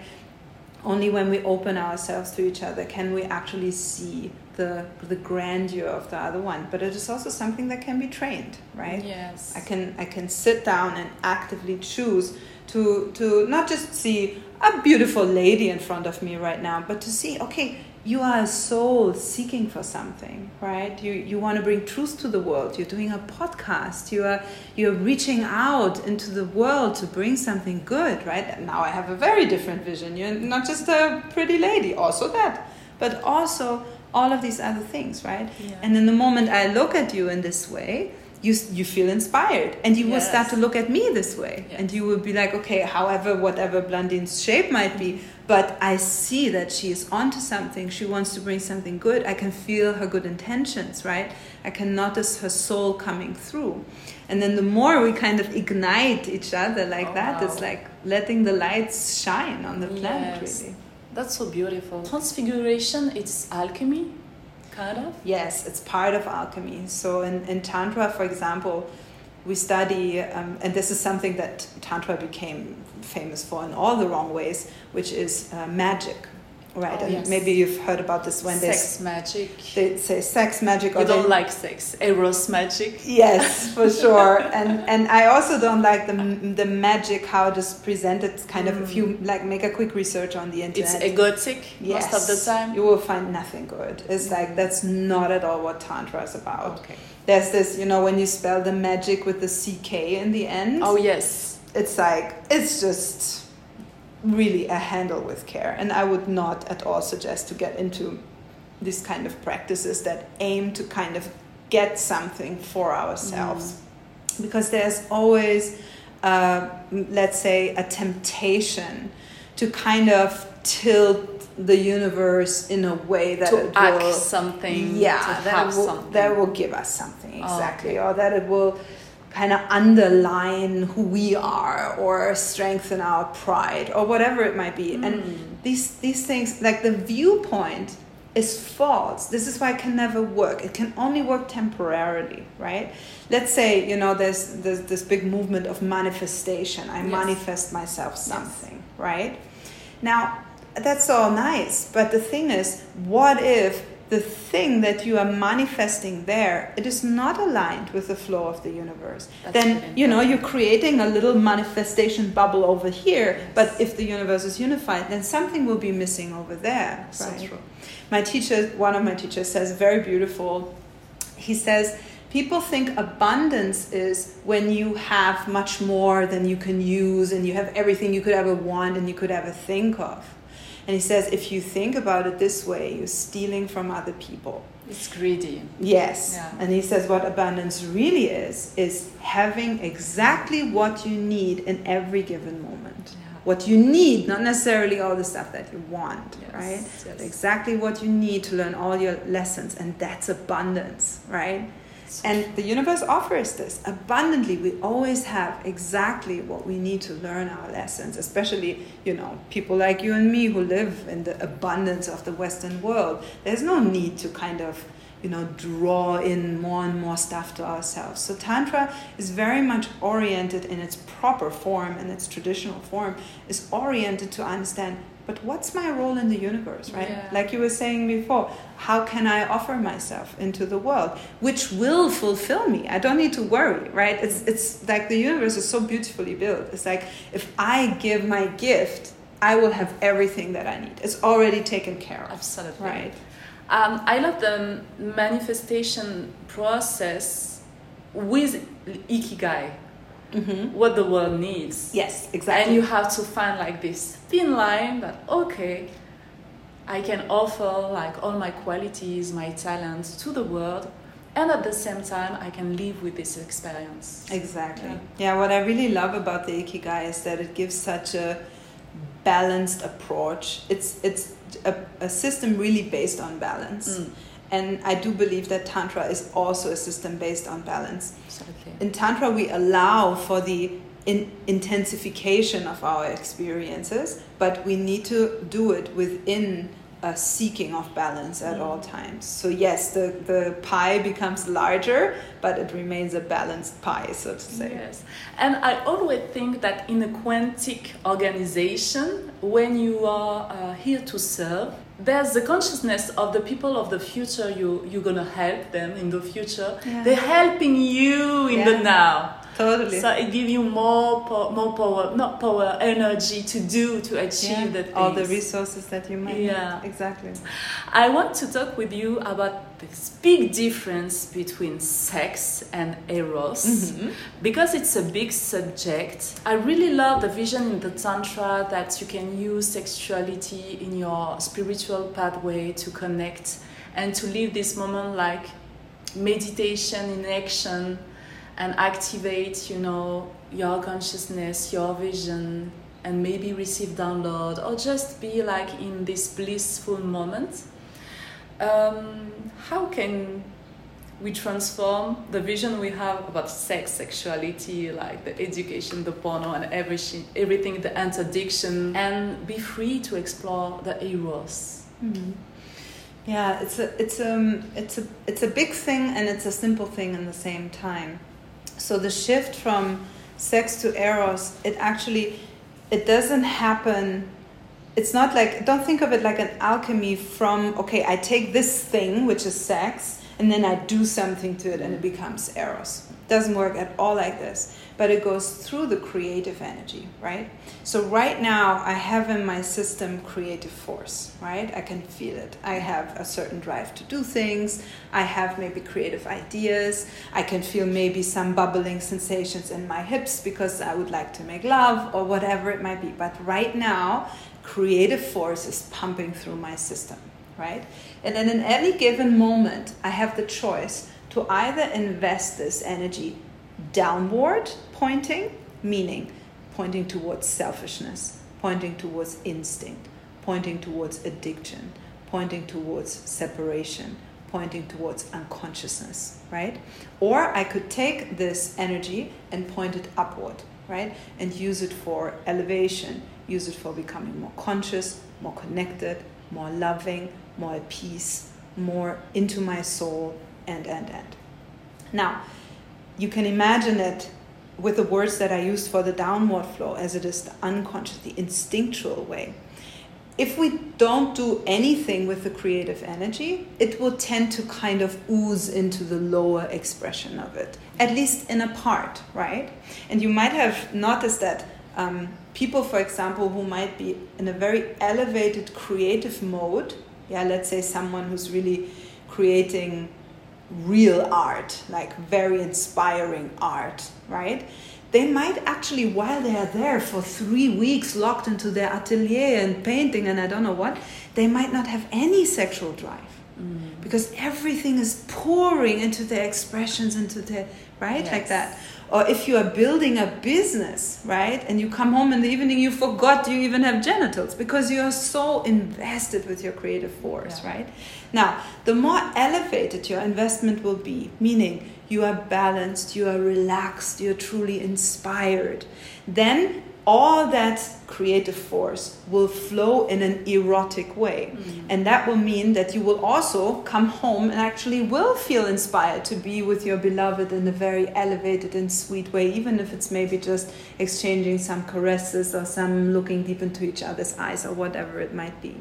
Only when we open ourselves to each other can we actually see the the grandeur of the other one but it is also something that can be trained right? Yes. I can i can sit down and actively choose to to not just see a beautiful lady in front of me right now but to see okay you are a soul seeking for something right? You you want to bring truth to the world. You're doing a podcast. You are you're reaching out into the world to bring something good right? And now i have a very different vision. You're not just a pretty lady also that but also all of these other things, right? Yeah. And in the moment I look at you in this way, you you feel inspired, and you yes. will start to look at me this way, yes. and you will be like, okay, however, whatever Blandine's shape might be, but I see that she is onto something. She wants to bring something good. I can feel her good intentions, right? I can notice her soul coming through. And then the more we kind of ignite each other like oh, that, wow. it's like letting the lights shine on the planet, yes. really. That's so beautiful. Transfiguration, it's alchemy, kind of? Yes, it's part of alchemy. So in, in Tantra, for example, we study, um, and this is something that Tantra became famous for in all the wrong ways, which is uh, magic. Right? Oh, and yes. maybe you've heard about this when they sex magic. they say sex magic or You don't they- like sex, eros magic. Yes, for sure. and and I also don't like the the magic how it is presented. Kind of if you mm. like make a quick research on the internet. It's egotic most of the time. You will find nothing good. It's like that's not at all what Tantra is about. Okay. There's this, you know, when you spell the magic with the CK in the end, Oh yes. it's like, it's just really a handle with care. And I would not at all suggest to get into these kind of practices that aim to kind of get something for ourselves. Because there's always, uh, let's say, a temptation to kind of tilt the universe in a way that to it will something. yeah To that have will, something. that will give us something Oh, exactly okay. or that it will kind of underline who we are or strengthen our pride or whatever it might be. Hmm. and these these things like the viewpoint is false. This is why it can never work. It can only work temporarily right? Let's say you know there's, there's this big movement of manifestation. I Yes. manifest myself something right? Now, that's all nice, but the thing is, what if the thing that you are manifesting there, it is not aligned with the flow of the universe? That's then, you know, you're creating a little manifestation bubble over here, but if the universe is unified, then something will be missing over there. So right? true. My teacher, one of my teachers says very beautiful. He says, People think abundance is when you have much more than you can use and you have everything you could ever want and you could ever think of. And he says, if you think about it this way, you're stealing from other people. It's greedy. Yes. Yeah. And he says what abundance really is is having exactly what you need in every given moment. Yeah. What you need, not necessarily all the stuff that you want, Yes, right? yes. Exactly what you need to learn all your lessons, and that's abundance, right? And the universe offers this abundantly. We always have exactly what we need to learn our lessons, especially, you know, people like you and me who live in the abundance of the Western world. There's no need to kind of, you know, draw in more and more stuff to ourselves. So Tantra is very much oriented in its proper form, in its traditional form, is oriented to understand but what's my role in the universe, right? Yeah. Like you were saying before, how can I offer myself into the world, which will fulfill me? I don't need to worry, right? It's it's like the universe is so beautifully built. It's like if I give my gift, I will have everything that I need. It's already taken care of. Absolutely. Right. Um, I love the manifestation process with ikigai, what the world needs. Yes, exactly. And you have to find like this thin line that, okay, I can offer like all my qualities, my talents to the world, and at the same time, I can live with this experience. Exactly. Yeah. Yeah. what I really love about the Ikigai is that it gives such a balanced approach. It's it's a, a system really based on balance. Mm. And I do believe that Tantra is also a system based on balance. Absolutely. In Tantra, we allow for the in, intensification of our experiences, but we need to do it within a seeking of balance at all times. So, yes, the, the pie becomes larger, but it remains a balanced pie, so to say. Yes, and I always think that in a quantic organization, when you are uh, here to serve, there's the consciousness of the people of the future. You you're gonna help them in the future. Yeah. They're helping you in the now. Totally. So it gives you more po- more power, not power, energy to do to achieve the things. all the resources that you might Yeah. need. Exactly. I want to talk with you about this big difference between sex and eros Mm-hmm. because it's a big subject. I really love the vision in the Tantra that you can use sexuality in your spiritual pathway to connect and to live this moment like meditation in action and activate, you know, your consciousness, your vision, and maybe receive download or just be like in this blissful moment. Um, how can we transform the vision we have about sex, sexuality, like the education, the porno, and everything, everything, the interdiction, and be free to explore the eros? Yeah, it's a it's um it's a it's a big thing and it's a simple thing in the same time. So the shift from sex to eros, it actually it doesn't happen it's not like don't think of it like an alchemy from okay i take this thing which is sex and then i do something to it and it becomes eros. It doesn't work at all like this but it goes through the creative energy right? So right now i have in my system creative force right? I can feel it. I have a certain drive to do things. I have maybe creative ideas. I can feel maybe some bubbling sensations in my hips because i would like to make love or whatever it might be. But right now creative force is pumping through my system, right? And then in any given moment, I have the choice to either invest this energy downward pointing, meaning pointing towards selfishness, pointing towards instinct, pointing towards addiction, pointing towards separation, pointing towards unconsciousness, right? Or I could take this energy and point it upward, right? And use it for elevation, use it for becoming more conscious, more connected, more loving, more at peace, more into my soul, and, and, and. Now, you can imagine it with the words that I used for the downward flow, as it is the unconscious, the instinctual way. If we don't do anything with the creative energy, it will tend to kind of ooze into the lower expression of it, at least in a part, right? And you might have noticed that um, people, for example, who might be in a very elevated creative mode, yeah, let's say someone who's really creating real art, like very inspiring art, right? They might actually, while they are there for three weeks locked into their atelier and painting and I don't know what, they might not have any sexual drive. Mm. Because everything is pouring into their expressions, into their, right? Yes. Like that or if you are building a business, right, and you come home in the evening, you forgot you even have genitals because you are so invested with your creative force, yeah. right? Now, the more elevated your investment will be, meaning you are balanced, you are relaxed, you're truly inspired, then all that creative force will flow in an erotic way. Mm. And that will mean that you will also come home and actually will feel inspired to be with your beloved in a very elevated and sweet way, even if it's maybe just exchanging some caresses or some looking deep into each other's eyes or whatever it might be.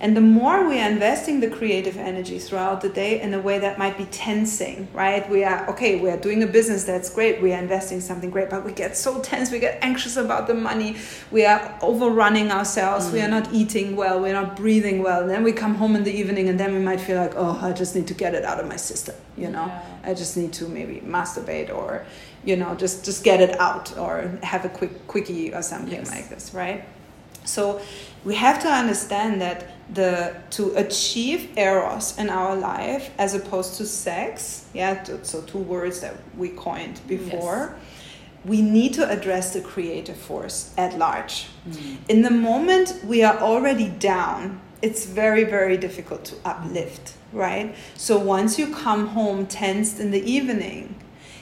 And the more we are investing the creative energy throughout the day in a way that might be tensing, right? We are, okay, we are doing a business that's great, we are investing something great, but we get so tense, we get anxious about the money, we are overrunning ourselves, mm. we are mm. not eating well, we're not breathing well. And then we come home in the evening and then we might feel like, oh, I just need to get it out of my system, you know? Yeah. I just need to maybe masturbate or, you know, just, just get it out or have a quick quickie or something yes. like this, right? So we have to understand that the to achieve eros in our life as opposed to sex yeah so two words that we coined before yes. we need to address the creative force at large mm. in the moment we are already down it's very very difficult to uplift right so once you come home tensed in the evening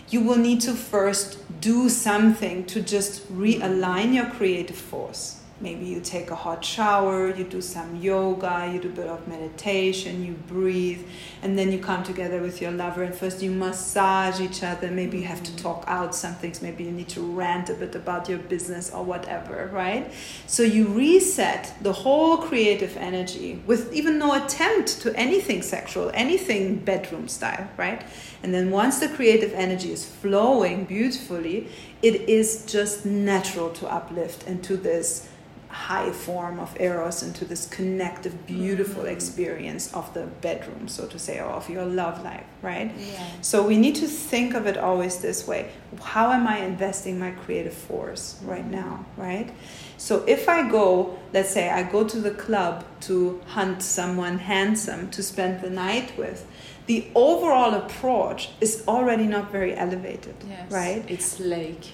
you will need to first do something to just realign your creative force maybe you take a hot shower, you do some yoga, you do a bit of meditation, you breathe, and then you come together with your lover and first you massage each other. Maybe you have to talk out some things, maybe you need to rant a bit about your business or whatever, right? So you reset the whole creative energy with even no attempt to anything sexual, anything bedroom style, right? And then once the creative energy is flowing beautifully, it is just natural to uplift into this high form of eros into this connective beautiful mm-hmm. experience of the bedroom so to say or of your love life right yeah. so we need to think of it always this way how am i investing my creative force right now right so if i go let's say i go to the club to hunt someone handsome to spend the night with the overall approach is already not very elevated yes. right it's like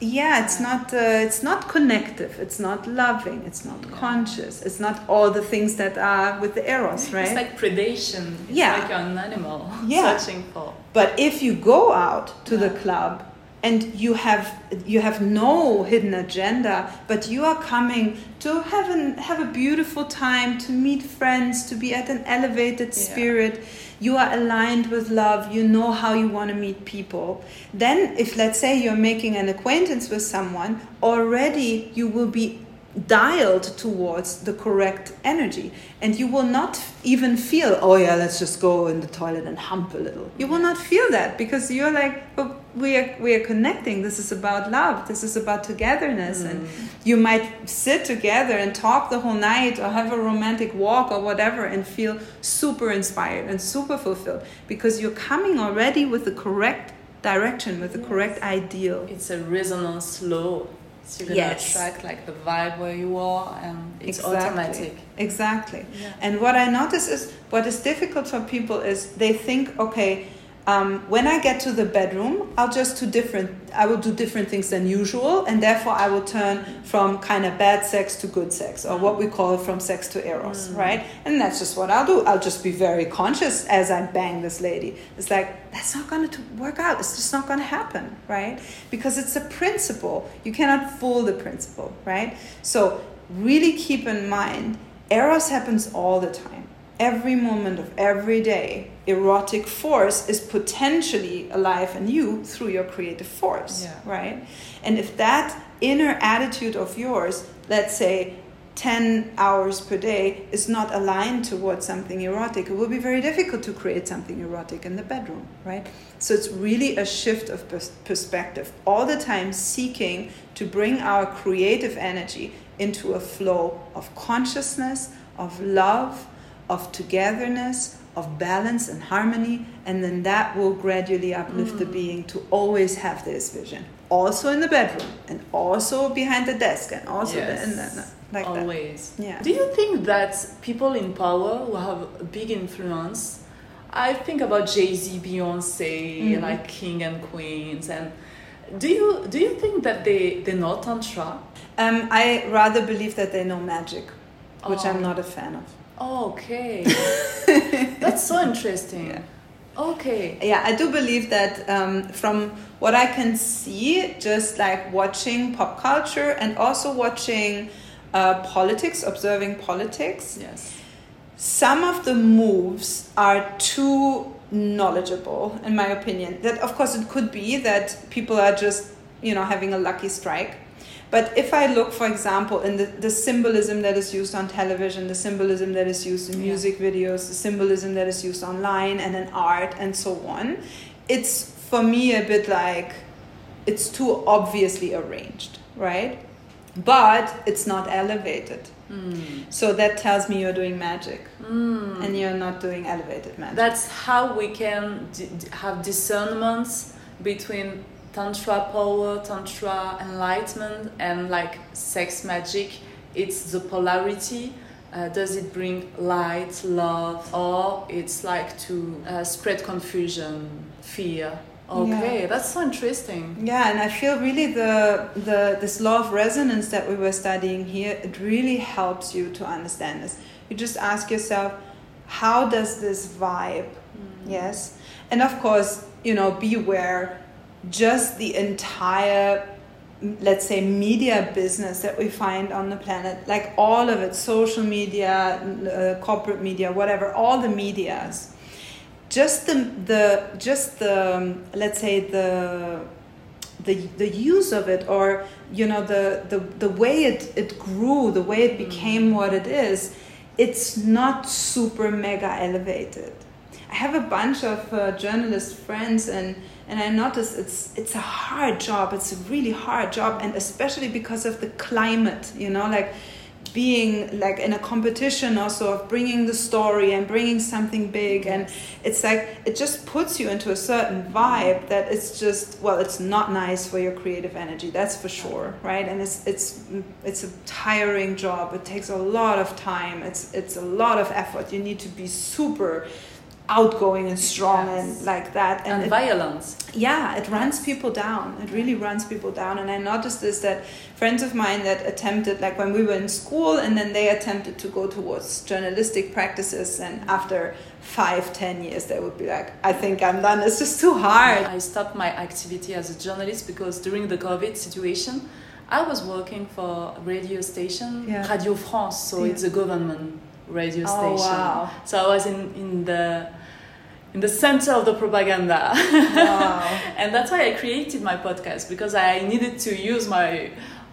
yeah it's not uh, it's not connective it's not loving it's not yeah. conscious it's not all the things that are with the eros right it's like predation it's yeah like an animal yeah. searching for but if you go out to yeah. the club and you have you have no hidden agenda but you are coming to have an, have a beautiful time to meet friends to be at an elevated spirit yeah you are aligned with love, you know how you want to meet people. Then, if let's say you're making an acquaintance with someone, already you will be dialed towards the correct energy. And you will not even feel oh yeah let's just go in the toilet and hump a little. You will not feel that because you're like but we are we are connecting. This is about love. This is about togetherness. Mm. and you might sit together and talk the whole night or have a romantic walk or whatever and feel super inspired and super fulfilled because you're coming already with the correct direction with the yes. correct ideal. It's a resonance law so you're gonna yes. attract like the vibe where you are and it's exactly. automatic. Exactly. Yeah. And what I notice is what is difficult for people is they think, okay, um, when I get to the bedroom, I'll just do different. I will do different things than usual, and therefore I will turn from kind of bad sex to good sex, or what we call from sex to eros, mm. right? And that's just what I'll do. I'll just be very conscious as I bang this lady. It's like that's not going to work out. It's just not going to happen, right? Because it's a principle. You cannot fool the principle, right? So really keep in mind, eros happens all the time every moment of every day, erotic force is potentially alive in you through your creative force, yeah. right? And if that inner attitude of yours, let's say 10 hours per day, is not aligned towards something erotic, it will be very difficult to create something erotic in the bedroom, right? So it's really a shift of perspective, all the time seeking to bring our creative energy into a flow of consciousness, of love of togetherness, of balance and harmony, and then that will gradually uplift mm. the being to always have this vision. Also in the bedroom, and also behind the desk, and also yes. the, and then, like always. That. Yeah. Do you think that people in power who have a big influence? I think about Jay Z, Beyonce, mm-hmm. like king and queens, and do you do you think that they they know tantra? Um, I rather believe that they know magic, which oh. I'm not a fan of. Okay. That's so interesting. Yeah. Okay. Yeah, I do believe that um, from what I can see, just like watching pop culture and also watching uh, politics, observing politics. Yes. Some of the moves are too knowledgeable, in my opinion. That, of course, it could be that people are just, you know, having a lucky strike but if I look, for example, in the, the symbolism that is used on television, the symbolism that is used in music yeah. videos, the symbolism that is used online and in art and so on, it's for me a bit like it's too obviously arranged, right? But it's not elevated. Mm. So that tells me you're doing magic mm. and you're not doing elevated magic. That's how we can d- have discernments between tantra power tantra enlightenment and like sex magic. It's the polarity. Uh, does it bring light love or it's like to uh, spread confusion fear? Okay yeah. that's so interesting. Yeah and i feel really the the this law of resonance that we were studying here it really helps you to understand this. You just ask yourself how does this vibe? Mm. yes? And of course you know beware just the entire let's say media business that we find on the planet like all of it social media uh, corporate media whatever all the medias just the the just the um, let's say the the the use of it or you know the the, the way it, it grew the way it became mm. what it is it's not super mega elevated i have a bunch of uh, journalist friends and and I noticed it's it's a hard job. It's a really hard job, and especially because of the climate. You know, like being like in a competition also of bringing the story and bringing something big. And it's like it just puts you into a certain vibe that it's just well it's not nice for your creative energy that's for sure right? And it's it's it's a tiring job. It takes a lot of time. It's it's a lot of effort. You need to be super outgoing and strong yes. and like that and, and it, violence yeah it runs people down it really runs people down and i noticed this that friends of mine that attempted like when we were in school and then they attempted to go towards journalistic practices and after five ten years they would be like i think i'm done it's just too hard i stopped my activity as a journalist because during the covid situation i was working for a radio station yeah. radio france so yeah. it's a government radio station. oh, station. Wow. So I was in, in the in the center of the propaganda. Wow. and that's why I created my podcast because I needed to use my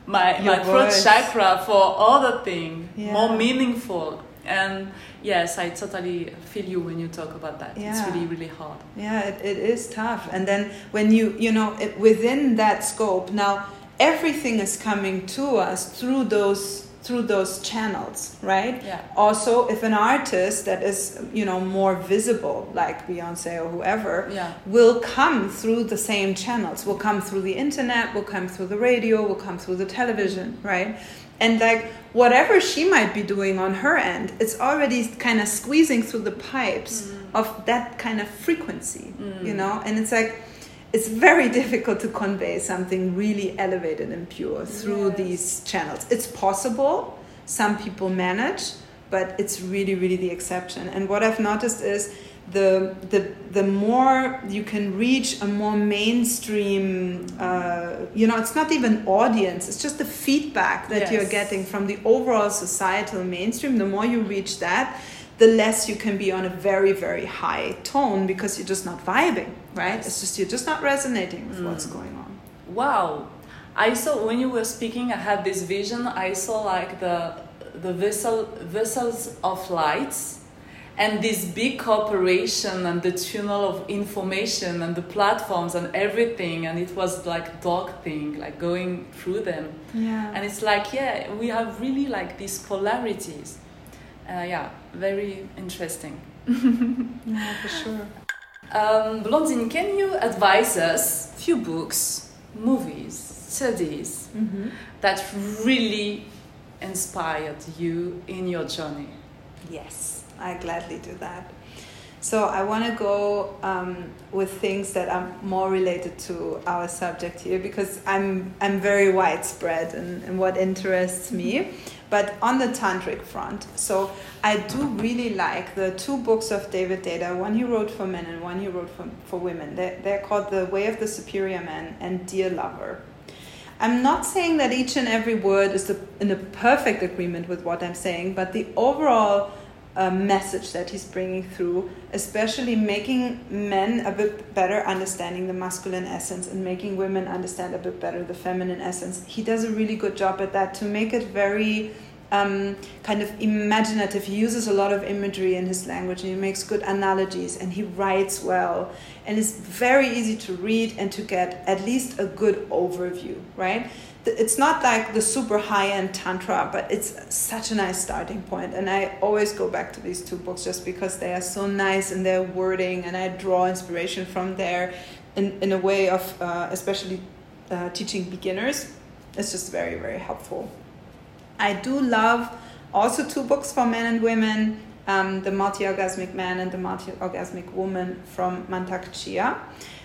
my, Your my throat voice. chakra for other thing Yeah. more meaningful and yes i totally feel you when you talk about that it's really really hard Yeah, it, it is tough. And then when you, you know, it, within that scope, now everything is coming to us through those through those channels, right? Yeah. Also, if an artist that is, you know, more visible, like Beyonce or whoever, Yeah. will come through the same channels, will come through the internet, will come through the radio, will come through the television, right? And like whatever she might be doing on her end, it's already kind of squeezing through the pipes mm. of that kind of frequency, you mm. know? And it's like, it's very difficult to convey something really elevated and pure through Yes. these channels. It's possible, some people manage, but it's really, really the exception. And what I've noticed is the the the more you can reach a more mainstream, uh, you know, it's not even audience. It's just the feedback that you're getting from the overall societal mainstream. The more you reach that, the less you can be on a very very high tone because you're just not vibing, right? Yes. It's just you're just not resonating with what's going on. Wow. I saw when you were speaking, I had this vision. I saw like the the vessel vessels of lights and this big corporation and the tunnel of information and the platforms and everything and it was like dark thing like going through them Yeah. and it's like yeah we have really like these polarities uh, yeah very interesting yeah, for sure. um, Blandine, can you advise us few books, movies, studies Mm-hmm. that really inspired you in your journey? Yes, I gladly do that. So I want to go um, with things that are more related to our subject here because I'm I'm very widespread in, in what interests me, but on the tantric front. So I do really like the two books of David Deida. One he wrote for men and one he wrote for, for women. They're, they're called The Way of the Superior Man and Dear Lover. I'm not saying that each and every word is in a perfect agreement with what I'm saying, but the overall uh, message that he's bringing through, especially making men a bit better understanding the masculine essence and making women understand a bit better the feminine essence, he does a really good job at that to make it very um, kind of imaginative. He uses a lot of imagery in his language and he makes good analogies and he writes well. And it's very easy to read and to get at least a good overview, right? It's not like the super high end Tantra, but it's such a nice starting point. And I always go back to these two books just because they are so nice in their wording and I draw inspiration from there in, in a way of uh, especially uh, teaching beginners. It's just very, very helpful. I do love also two books for men and women um, The Multi Orgasmic Man and The Multi Orgasmic Woman from Mantak Chia.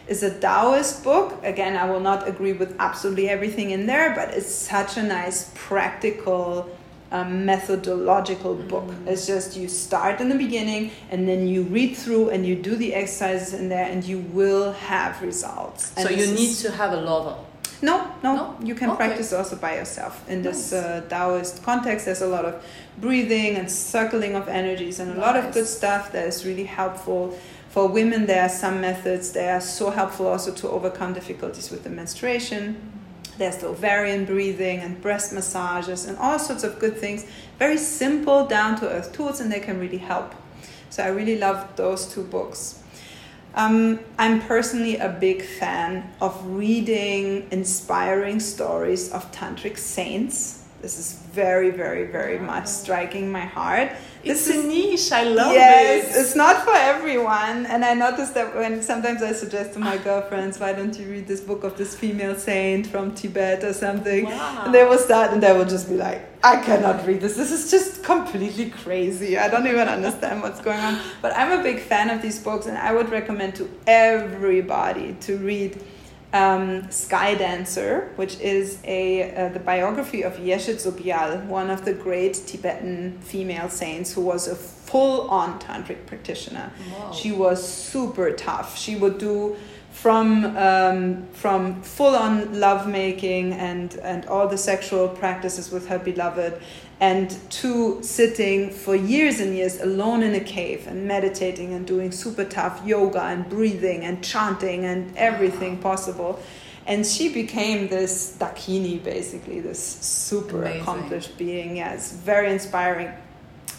Is a Taoist book. Again, I will not agree with absolutely everything in there, but it's such a nice, practical, um, methodological book. It's just you start in the beginning and then you read through and you do the exercises in there and you will have results. And so you need to have a lover. no, no, No? You can Okay. practice also by yourself. In this uh, Taoist context, there's a lot of breathing and circling of energies and a lot of good stuff that is really helpful. For women, there are some methods that are so helpful also to overcome difficulties with the menstruation. There's the ovarian breathing and breast massages and all sorts of good things. Very simple, down to earth tools, and they can really help. So I really love those two books. Um, I'm personally a big fan of reading inspiring stories of tantric saints. This is very, very, very much striking my heart. It's This a is niche. I love yes, it. it's not for everyone. And I noticed that when sometimes I suggest to my girlfriends, why don't you read this book of this female saint from Tibet or something? Wow. And they will start and they will just be like, I cannot read this. This is just completely crazy. I don't even understand what's going on. But I'm a big fan of these books and I would recommend to everybody to read um, Sky Dancer, which is a uh, the biography of Yeshe Tsogyal, one of the great Tibetan female saints who was a full-on tantric practitioner. Wow. She was super tough. She would do from um, from full-on lovemaking and and all the sexual practices with her beloved, and two sitting for years and years alone in a cave and meditating and doing super tough yoga and breathing and chanting and everything possible. and she became this Dakini, basically, this super Amazing. accomplished being. Yes, very inspiring.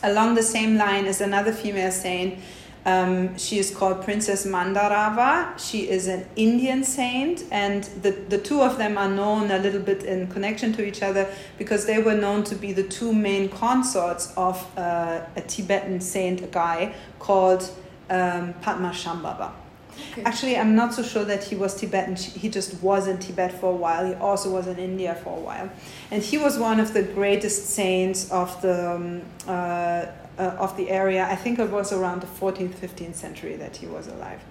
Along the same line is another female saint. Um, she is called Princess Mandarava. She is an Indian saint, and the, the two of them are known a little bit in connection to each other because they were known to be the two main consorts of uh, a Tibetan saint, a guy called um, Padmasambhava. Actually, I'm not so sure that he was Tibetan. He just was in Tibet for a while. He also was in India for a while, and he was one of the greatest saints of the um, uh, uh, of the area. I think it was around the 14th, 15th century that he was alive,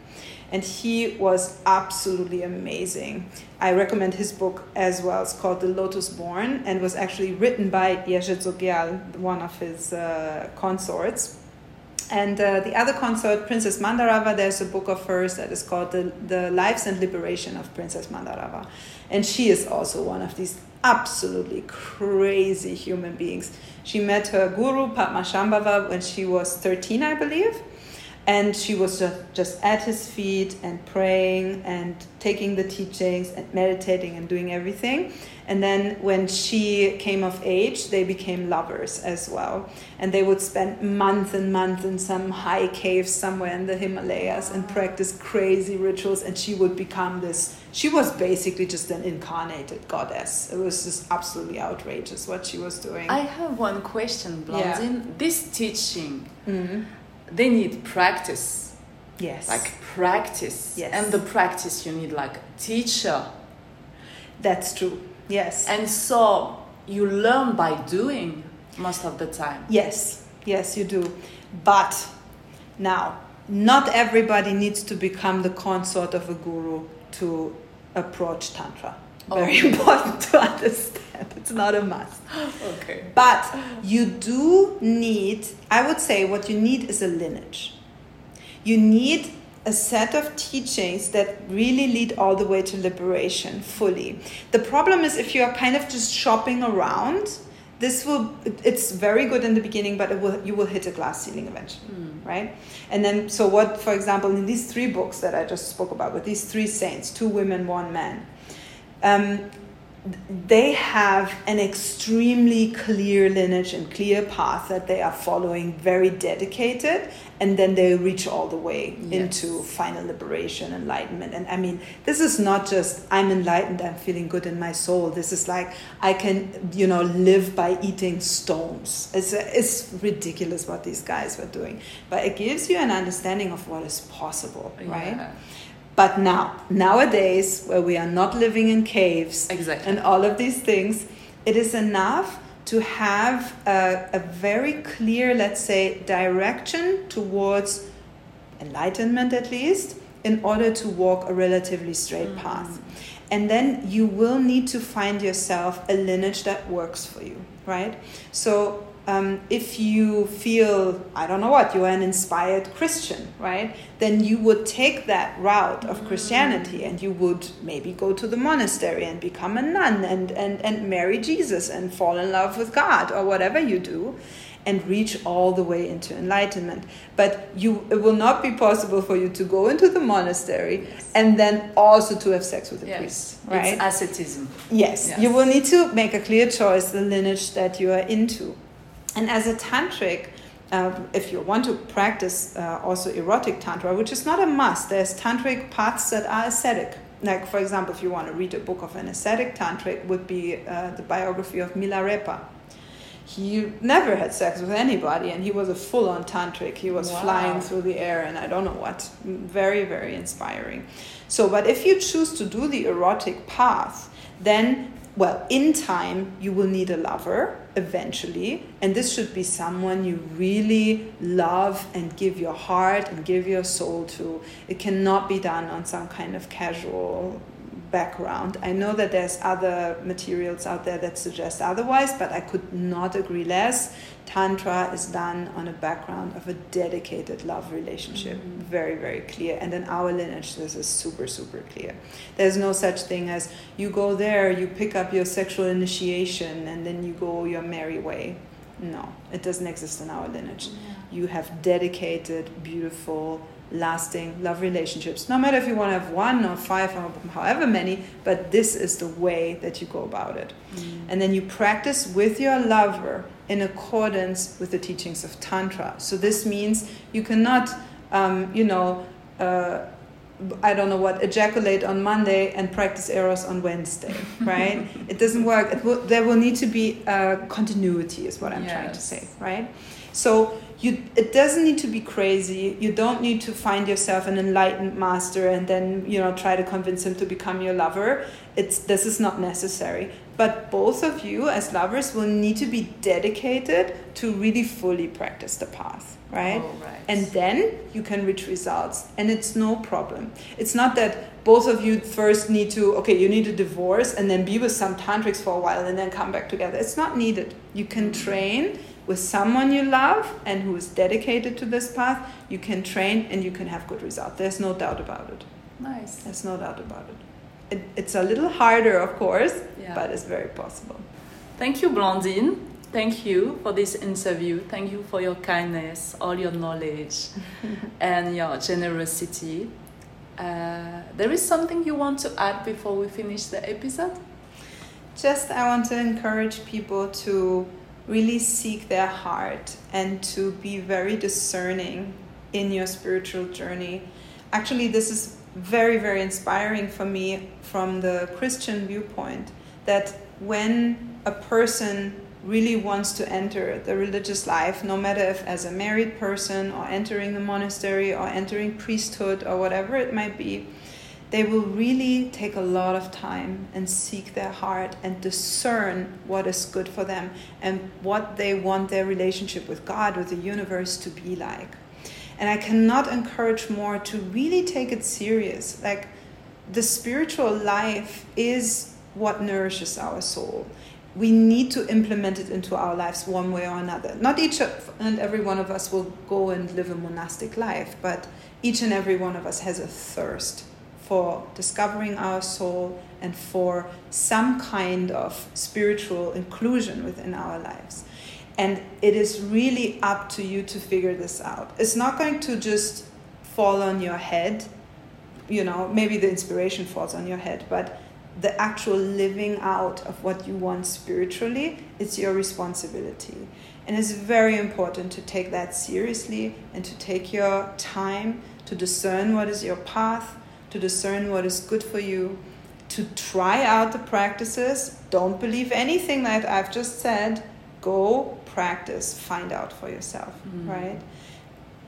and he was absolutely amazing. I recommend his book as well. It's called The Lotus Born, and was actually written by Yeshe Tsogyal, one of his uh, consorts. And uh, the other consort, Princess Mandarava, there's a book of hers that is called the, the Lives and Liberation of Princess Mandarava. And she is also one of these absolutely crazy human beings. She met her guru, Padmasambhava, when she was 13, I believe. And she was just at his feet and praying and taking the teachings and meditating and doing everything. And then when she came of age, they became lovers as well. And they would spend months and months in some high cave somewhere in the Himalayas and practice crazy rituals. And she would become this, she was basically just an incarnated goddess. It was just absolutely outrageous what she was doing. I have one question, Yeah. Blandine. This teaching, Mhm. they need practice, Yes. like practice. Yes. And the practice, you need like teacher. That's true. Yes. And so you learn by doing most of the time. Yes, yes, you do. But now, not everybody needs to become the consort of a guru to approach Tantra. Oh. Very important to understand. It's not a must. Okay. But you do need, I would say, what you need is a lineage. You need a set of teachings that really lead all the way to liberation fully. The problem is if you are kind of just shopping around, this will it's very good in the beginning but it will you will hit a glass ceiling eventually right and then so what for example in these three books that i just spoke about with these three saints two women one man um, they have an extremely clear lineage and clear path that they are following, very dedicated, and then they reach all the way into final liberation, enlightenment. And I mean, this is not just I'm enlightened, I'm feeling good in my soul. This is like I can, you know, live by eating stones. It's, it's ridiculous what these guys were doing, but it gives you an understanding of what is possible, right? But now, nowadays, where we are not living in caves Exactly. and all of these things, it is enough to have a, a very clear, let's say, direction towards enlightenment at least, in order to walk a relatively straight mm-hmm. path. And then you will need to find yourself a lineage that works for you, right? So um, if you feel, I don't know what, you are an inspired Christian, right? Then you would take that route of Christianity and you would maybe go to the monastery and become a nun and, and, and marry Jesus and fall in love with God or whatever you do and reach all the way into enlightenment. But you, it will not be possible for you to go into the monastery and then also to have sex with a priest, right? It's asceticism. Yes, Yes. you will need to make a clear choice the lineage that you are into. And as a tantric, um, if you want to practice uh, also erotic tantra, which is not a must, there's tantric paths that are ascetic. Like, for example, if you want to read a book of an ascetic tantric, would be uh, the biography of Milarepa. He never had sex with anybody, and he was a full-on tantric. He was Wow. flying through the air, and I don't know what. Very, very inspiring. So, but if you choose to do the erotic path, then, well, in time, you will need a lover eventually, and this should be someone you really love and give your heart and give your soul to. It cannot be done on some kind of casual background. I know that there's other materials out there that suggest otherwise, but I could not agree less. Tantra is done on a background of a dedicated love relationship. Mm-hmm. Very, very clear. And in our lineage, this is super, super clear. There's no such thing as you go there, you pick up your sexual initiation, and then you go your merry way. No, it doesn't exist in our lineage. You have dedicated, beautiful, lasting love relationships. No matter if you want to have one or five or however many, but this is the way that you go about it. Mm. And then you practice with your lover in accordance with the teachings of Tantra. So this means you cannot, um, you know, uh, I don't know what, ejaculate on Monday and practice Eros on Wednesday, right? it doesn't work. It will, there will need to be a continuity, is what I'm yes. trying to say, right? So you, it doesn't need to be crazy. You don't need to find yourself an enlightened master and then you know try to convince him to become your lover. It's this is not necessary. But both of you as lovers will need to be dedicated to really fully practice the path, right? Oh, right. And then you can reach results, and it's no problem. It's not that both of you first need to okay, you need a divorce and then be with some tantrics for a while and then come back together. It's not needed. You can mm-hmm. train with someone you love and who is dedicated to this path, you can train and you can have good results. There's no doubt about it. Nice. There's no doubt about it. it it's a little harder, of course, yeah. but it's very possible. Thank you, Blandine. Thank you for this interview. Thank you for your kindness, all your knowledge, and your generosity. Uh, there is something you want to add before we finish the episode? Just, I want to encourage people to really seek their heart and to be very discerning in your spiritual journey. Actually, this is very, very inspiring for me from the Christian viewpoint that when a person really wants to enter the religious life, no matter if as a married person or entering the monastery or entering priesthood or whatever it might be, they will really take a lot of time and seek their heart and discern what is good for them and what they want their relationship with God, with the universe to be like. And I cannot encourage more to really take it serious. Like the spiritual life is what nourishes our soul. We need to implement it into our lives one way or another. Not each and every one of us will go and live a monastic life, but each and every one of us has a thirst for discovering our soul and for some kind of spiritual inclusion within our lives. And it is really up to you to figure this out. It's not going to just fall on your head. You know, maybe the inspiration falls on your head, but the actual living out of what you want spiritually, it's your responsibility. And it's very important to take that seriously and to take your time to discern what is your path to discern what is good for you, to try out the practices. Don't believe anything that I've just said. Go practice, find out for yourself, mm. right?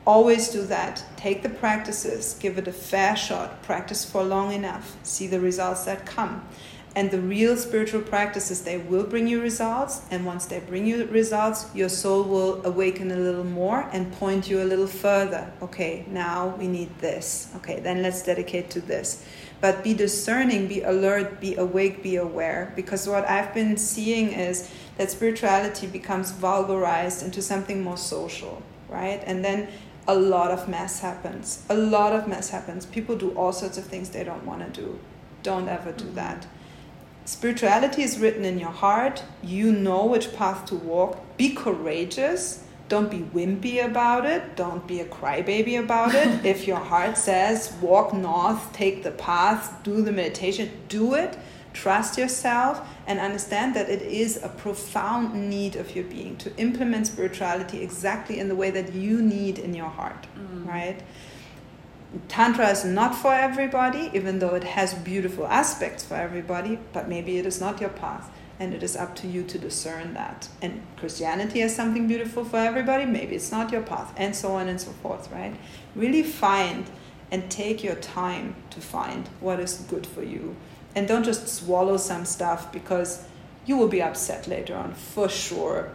Always do that. Take the practices, give it a fair shot, practice for long enough, see the results that come. And the real spiritual practices, they will bring you results. And once they bring you results, your soul will awaken a little more and point you a little further. Okay, now we need this. Okay, then let's dedicate to this. But be discerning, be alert, be awake, be aware. Because what I've been seeing is that spirituality becomes vulgarized into something more social, right? And then a lot of mess happens. A lot of mess happens. People do all sorts of things they don't want to do. Don't ever do mm-hmm. that Spirituality is written in your heart. You know which path to walk. Be courageous. Don't be wimpy about it. Don't be a crybaby about it. if your heart says, walk north, take the path, do the meditation, do it. Trust yourself and understand that it is a profound need of your being to implement spirituality exactly in the way that you need in your heart, mm. right? Tantra is not for everybody, even though it has beautiful aspects for everybody, but maybe it is not your path. And it is up to you to discern that. And Christianity has something beautiful for everybody, maybe it's not your path, and so on and so forth, right? Really find and take your time to find what is good for you. And don't just swallow some stuff because you will be upset later on, for sure.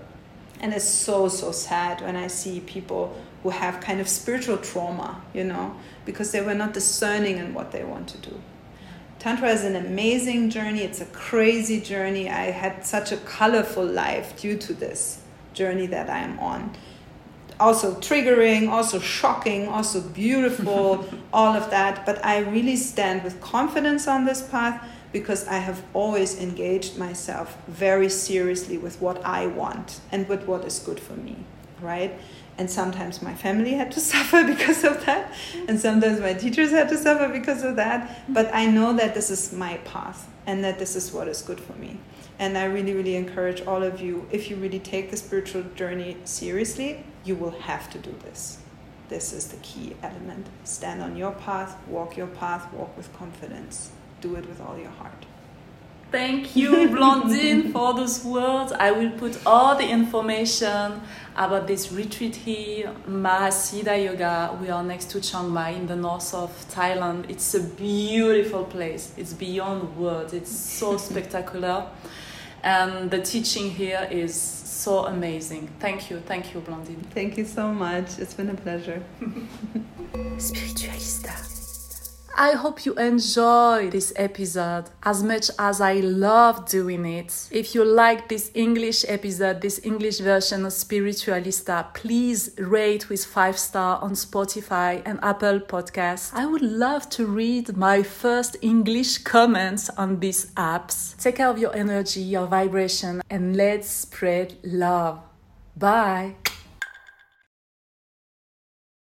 And it's so, so sad when I see people who have kind of spiritual trauma, you know, because they were not discerning in what they want to do. Tantra is an amazing journey. It's a crazy journey. I had such a colorful life due to this journey that I am on. Also triggering, also shocking, also beautiful, all of that. But I really stand with confidence on this path because I have always engaged myself very seriously with what I want and with what is good for me, right? And sometimes my family had to suffer because of that, and sometimes my teachers had to suffer because of that. But I know that this is my path and that this is what is good for me. And I really, really encourage all of you if you really take the spiritual journey seriously, you will have to do this. This is the key element. Stand on your path, walk your path, walk with confidence. Do it with all your heart. Thank you, Blandine, for those words. I will put all the information about this retreat here, Mahasiddha Yoga. We are next to Chiang Mai in the north of Thailand. It's a beautiful place. It's beyond words. It's so spectacular. And the teaching here is so amazing. Thank you. Thank you, Blandine. Thank you so much. It's been a pleasure. Spiritualista. I hope you enjoy this episode as much as I love doing it. If you like this English episode, this English version of Spiritualista, please rate with 5 star on Spotify and Apple Podcasts. I would love to read my first English comments on these apps. Take care of your energy, your vibration, and let's spread love. Bye.